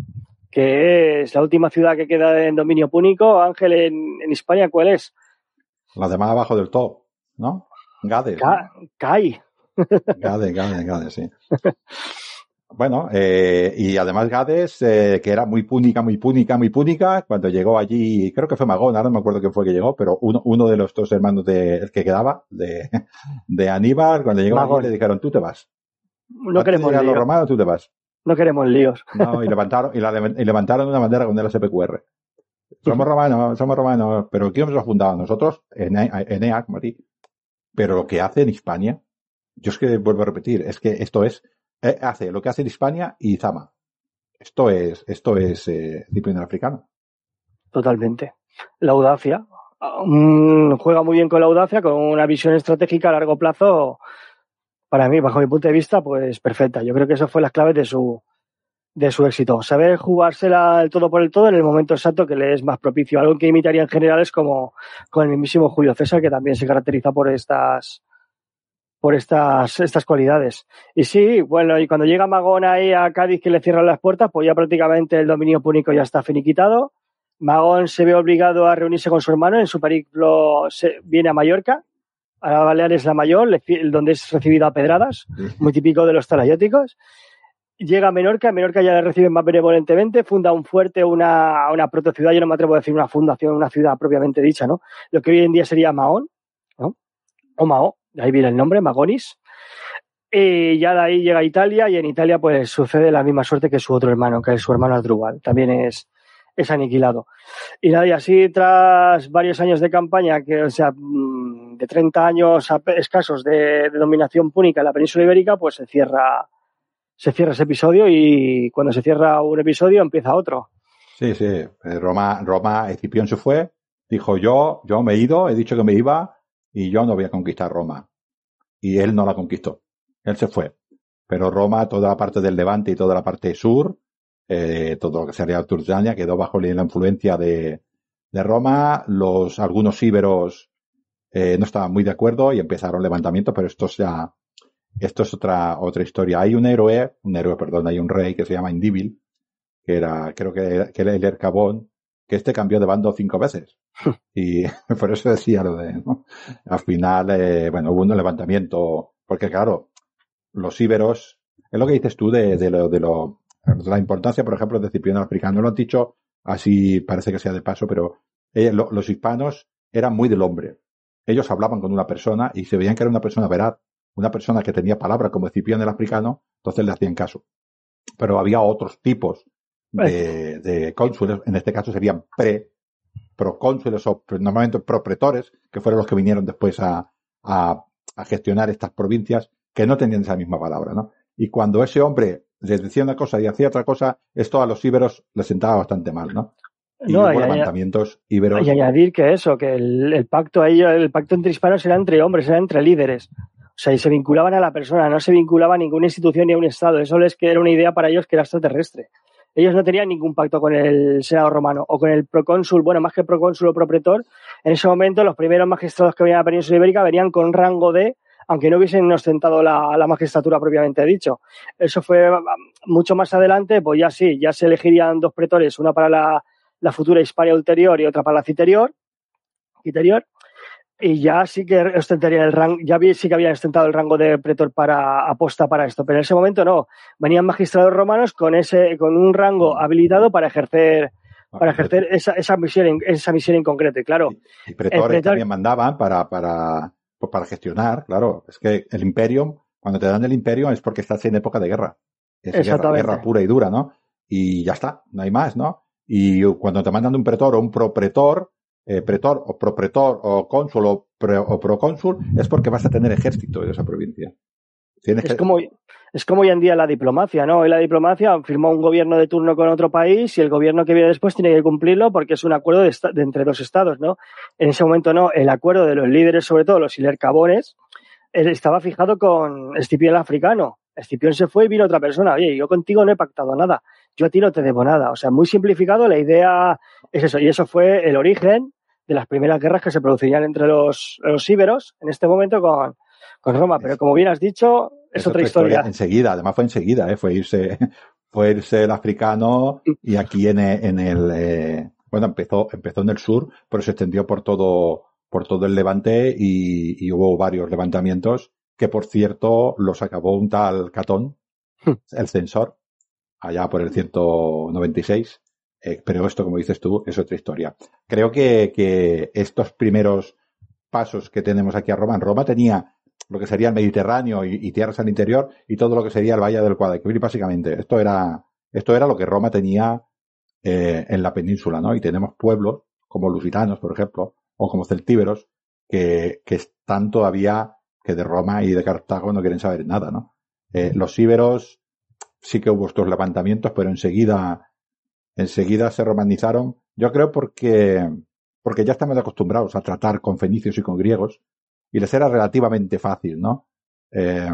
que es la última ciudad que queda en dominio púnico. Ángel, en, en Hispania, ¿cuál es? La de más abajo del todo, ¿no? Ca- Cai. Gades, Gades, Gades, sí. Bueno, eh, y además Gades, eh, que era muy púnica, muy púnica, muy púnica, cuando llegó allí, creo que fue Magón, ahora no me acuerdo quién fue que llegó, pero uno, uno de los dos hermanos de, que quedaba, de, de Aníbal, cuando llegó Magón. allí le dijeron, tú te vas. No queremos llegar los líos. romanos, tú te vas. No queremos líos. No, y levantaron, y, la, y levantaron una bandera con el SPQR. Somos romanos, somos romanos, pero ¿quién nos ha fundado? Nosotros, Enea, Enea, como a ti. Pero lo que hace en Hispania, yo es que vuelvo a repetir, es que esto es, eh, hace lo que hace en Hispania y Zama. Esto es, esto es eh, disciplina africano. Totalmente. La audacia. Mm, juega muy bien con la audacia, con una visión estratégica a largo plazo. Para mí, bajo mi punto de vista, pues perfecta. Yo creo que eso fue las claves de su, de su éxito. Saber jugársela el todo por el todo en el momento exacto que le es más propicio. Algo que imitaría en general es como con el mismísimo Julio César, que también se caracteriza por estas por estas, estas cualidades. Y sí, bueno, y cuando llega Magón ahí a Cádiz que le cierran las puertas, pues ya prácticamente el dominio púnico ya está finiquitado. Magón se ve obligado a reunirse con su hermano, en su periplo se, viene a Mallorca, Ahora Baleares es la mayor, donde es recibida a pedradas, muy típico de los talayóticos. Llega a Menorca, en Menorca ya le reciben más benevolentemente, funda un fuerte, una, una protociudad, yo no me atrevo a decir una fundación, una ciudad propiamente dicha, ¿no? Lo que hoy en día sería Mahón, ¿no? O de ahí viene el nombre, Magonis. Y ya de ahí llega a Italia y en Italia pues sucede la misma suerte que su otro hermano, que es su hermano Adrubal. También es, es aniquilado. Y nada, y así tras varios años de campaña, que o sea, mm, de 30 años escasos de, de, dominación púnica en la península ibérica, pues se cierra, se cierra ese episodio y cuando se cierra un episodio empieza otro. Sí, sí. Eh, Roma, Roma, Escipión se fue, dijo yo, yo me he ido, he dicho que me iba y yo no voy a conquistar Roma. Y él no la conquistó. Él se fue. Pero Roma, toda la parte del Levante y toda la parte sur, eh, todo lo que sería Turjania, quedó bajo la influencia de, de Roma. Los, algunos íberos eh, no estaban muy de acuerdo y empezaron levantamientos, pero esto ya, esto es otra, otra historia. Hay un héroe, un héroe, perdón, hay un rey que se llama Indíbil, que era, creo que, que era el Ercabón, que este cambió de bando cinco veces. y por eso decía lo de, ¿no? Al final, eh, bueno, hubo un levantamiento, porque claro, los íberos, es lo que dices tú de, de lo, de lo, la importancia, por ejemplo, de Cipriano africano. Lo han dicho así, parece que sea de paso, pero eh, lo, los hispanos eran muy del hombre. Ellos hablaban con una persona y se veían que era una persona veraz, una persona que tenía palabra como Cipriano el africano, entonces le hacían caso. Pero había otros tipos de, de cónsules, en este caso serían pre, procónsules o normalmente propretores, que fueron los que vinieron después a, a, a gestionar estas provincias, que no tenían esa misma palabra, ¿no? Y cuando ese hombre les decía una cosa y hacía otra cosa, esto a los íberos les sentaba bastante mal, ¿no? Y No, hubo y- levantamientos íberos. Y añadir que eso, que el, el pacto ahí, el pacto entre hispanos era entre hombres, era entre líderes. O sea, y se vinculaban a la persona, no se vinculaba a ninguna institución ni a un Estado. Eso les que era una idea para ellos que era extraterrestre. Ellos no tenían ningún pacto con el Senado romano o con el procónsul, bueno, más que procónsul o propretor. En ese momento, los primeros magistrados que venían a la península ibérica venían con rango de, aunque no hubiesen ostentado la, la magistratura propiamente dicho. Eso fue mucho más adelante, pues ya sí, ya se elegirían dos pretores, una para la, la futura Hispania ulterior y otra para la citerior, interior, y ya sí que ostentarían el rango, ya sí que habían ostentado el rango de pretor para aposta para esto, pero en ese momento no. Venían magistrados romanos con ese, con un rango habilitado para ejercer, para ejercer esa, esa misión en, esa misión en concreto. Y claro, Y pretores pretor- también mandaban para, para, pues para gestionar, claro. Es que el Imperium, cuando te dan el Imperium es porque estás en época de guerra. Es guerra, Exactamente. guerra pura y dura, ¿no? Y ya está, no hay más, ¿no? Y cuando te mandan un pretor o un propretor, eh, pretor o propretor o cónsul o, pre- o procónsul, es porque vas a tener ejército de esa provincia. Tienes es que, como, es como hoy en día la diplomacia, ¿no? Hoy la diplomacia firmó un gobierno de turno con otro país y el gobierno que viene después tiene que cumplirlo porque es un acuerdo de, de entre dos estados, ¿no? En ese momento no, el acuerdo de los líderes, sobre todo los ilercabones, estaba fijado con Escipión el africano. Escipión se fue y vino otra persona. Oye, yo contigo no he pactado nada. Yo a ti no te debo nada. O sea, muy simplificado, la idea es eso. Y eso fue el origen de las primeras guerras que se producirían entre los, los íberos en este momento con, con Roma. Pero como bien has dicho, es, otra historia. Enseguida, además fue enseguida, ¿eh? fue irse, fue irse el africano y aquí en, e- en el, eh, bueno, empezó, empezó en el sur, pero se extendió por todo, por todo el Levante y, y hubo varios levantamientos que, por cierto, los acabó un tal Catón, el censor, allá por el 196. Eh, pero esto, como dices tú, es otra historia. Creo que, estos primeros pasos que tenemos aquí a Roma, en Roma tenía lo que sería el Mediterráneo y, tierras al interior y todo lo que sería el Valle del Guadalquivir, básicamente. Esto era, esto era lo que Roma tenía eh, en la península, ¿no? Y tenemos pueblos como lusitanos, por ejemplo, o como celtíberos, que, que están todavía, que de Roma y de Cartago no quieren saber nada, ¿no? Eh, los íberos sí que hubo estos levantamientos, pero enseguida, enseguida se romanizaron. Yo creo porque, porque ya estamos acostumbrados a tratar con fenicios y con griegos, y les era relativamente fácil, ¿no? Eh,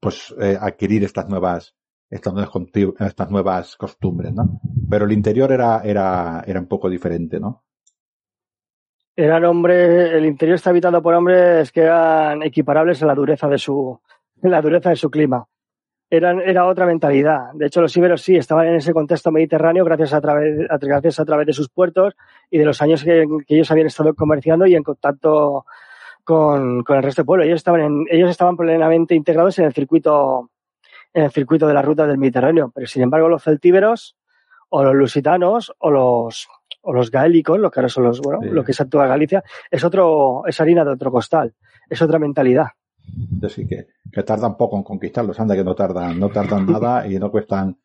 pues eh, adquirir estas nuevas, estas nuevas, nuevas costumbres, ¿no? Pero el interior era, era, era un poco diferente, ¿no? Eran hombres, el interior está habitado por hombres que eran equiparables a la dureza de su, la dureza de su clima. Eran, era otra mentalidad. De hecho, los íberos sí estaban en ese contexto mediterráneo gracias a través, a, gracias a través de sus puertos y de los años que, que ellos habían estado comerciando y en contacto con, con el resto del pueblo. Ellos estaban, en, ellos estaban plenamente integrados en el circuito en el circuito de la ruta del Mediterráneo. Pero sin embargo, los celtíberos o los lusitanos o los o los gaélicos, lo que ahora son los, bueno, lo que es actual Galicia, es otro, es harina de otro costal, es otra mentalidad. Así que, que tardan poco en conquistarlos, anda que no tardan, no tardan nada y no cuestan,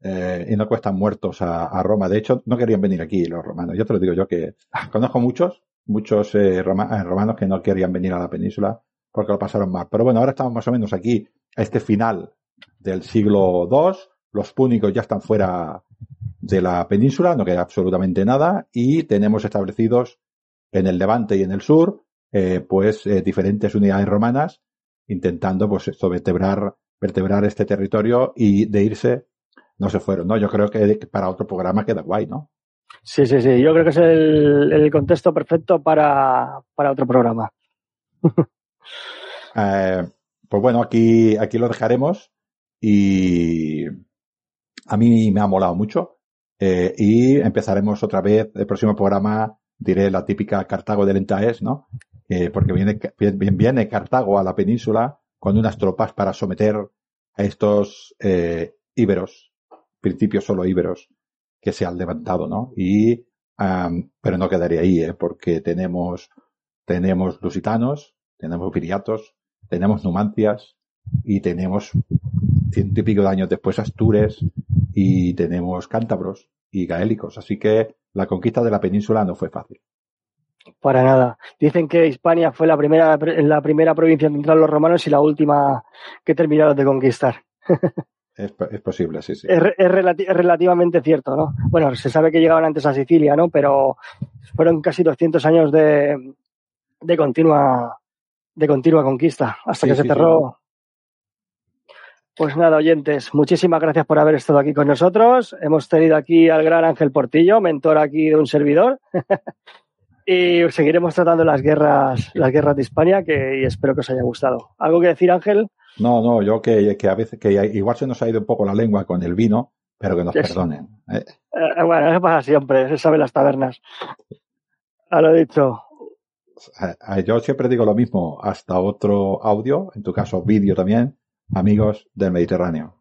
eh, y no cuestan muertos a, Roma. De hecho, no querían venir aquí los romanos. Yo te lo digo yo que conozco muchos, muchos eh, romanos que no querían venir a la península porque lo pasaron mal. Pero bueno, ahora estamos más o menos aquí, a este final del siglo II, los púnicos ya están fuera de la península, no queda absolutamente nada, y tenemos establecidos en el levante y en el sur, eh, pues eh, diferentes unidades romanas intentando pues esto vertebrar, vertebrar este territorio y de irse no se fueron, ¿no? Yo creo que para otro programa queda guay, ¿no? Sí, sí, sí. Yo creo que es el, el contexto perfecto para, para otro programa. eh, pues bueno, aquí, aquí lo dejaremos y a mí me ha molado mucho. Eh, y empezaremos otra vez el próximo programa, diré la típica Cartago del Entaes, ¿no? Eh, porque viene, viene Cartago a la península con unas tropas para someter a estos eh, íberos, principios solo íberos, que se han levantado, ¿no? Y, um, pero no quedaría ahí, ¿eh? porque tenemos, tenemos lusitanos, tenemos viriatos, tenemos numancias y tenemos ciento y pico de años después astures y tenemos cántabros y gaélicos. Así que la conquista de la península no fue fácil. Para nada. Dicen que Hispania fue la primera, la primera provincia en entrar los romanos y la última que terminaron de conquistar. Es, es posible, sí, sí. Es, es, relati es, relativamente cierto, ¿no? Bueno, se sabe que llegaban antes a Sicilia, ¿no? Pero fueron casi 200 años de, de continua de continua conquista hasta sí, que se sí, cerró. Sí. Pues nada, oyentes, muchísimas gracias por haber estado aquí con nosotros. Hemos tenido aquí al gran Ángel Portillo, mentor aquí de un servidor. y seguiremos tratando las guerras, las guerras de Hispania, que y espero que os haya gustado. ¿Algo que decir, Ángel? No, no, yo que, que a veces, que igual se nos ha ido un poco la lengua con el vino, pero que nos es, perdonen. ¿eh? Eh, bueno, eso pasa siempre, se sabe las tabernas. A lo dicho. Yo siempre digo lo mismo, hasta otro audio, en tu caso vídeo también, amigos del Mediterráneo.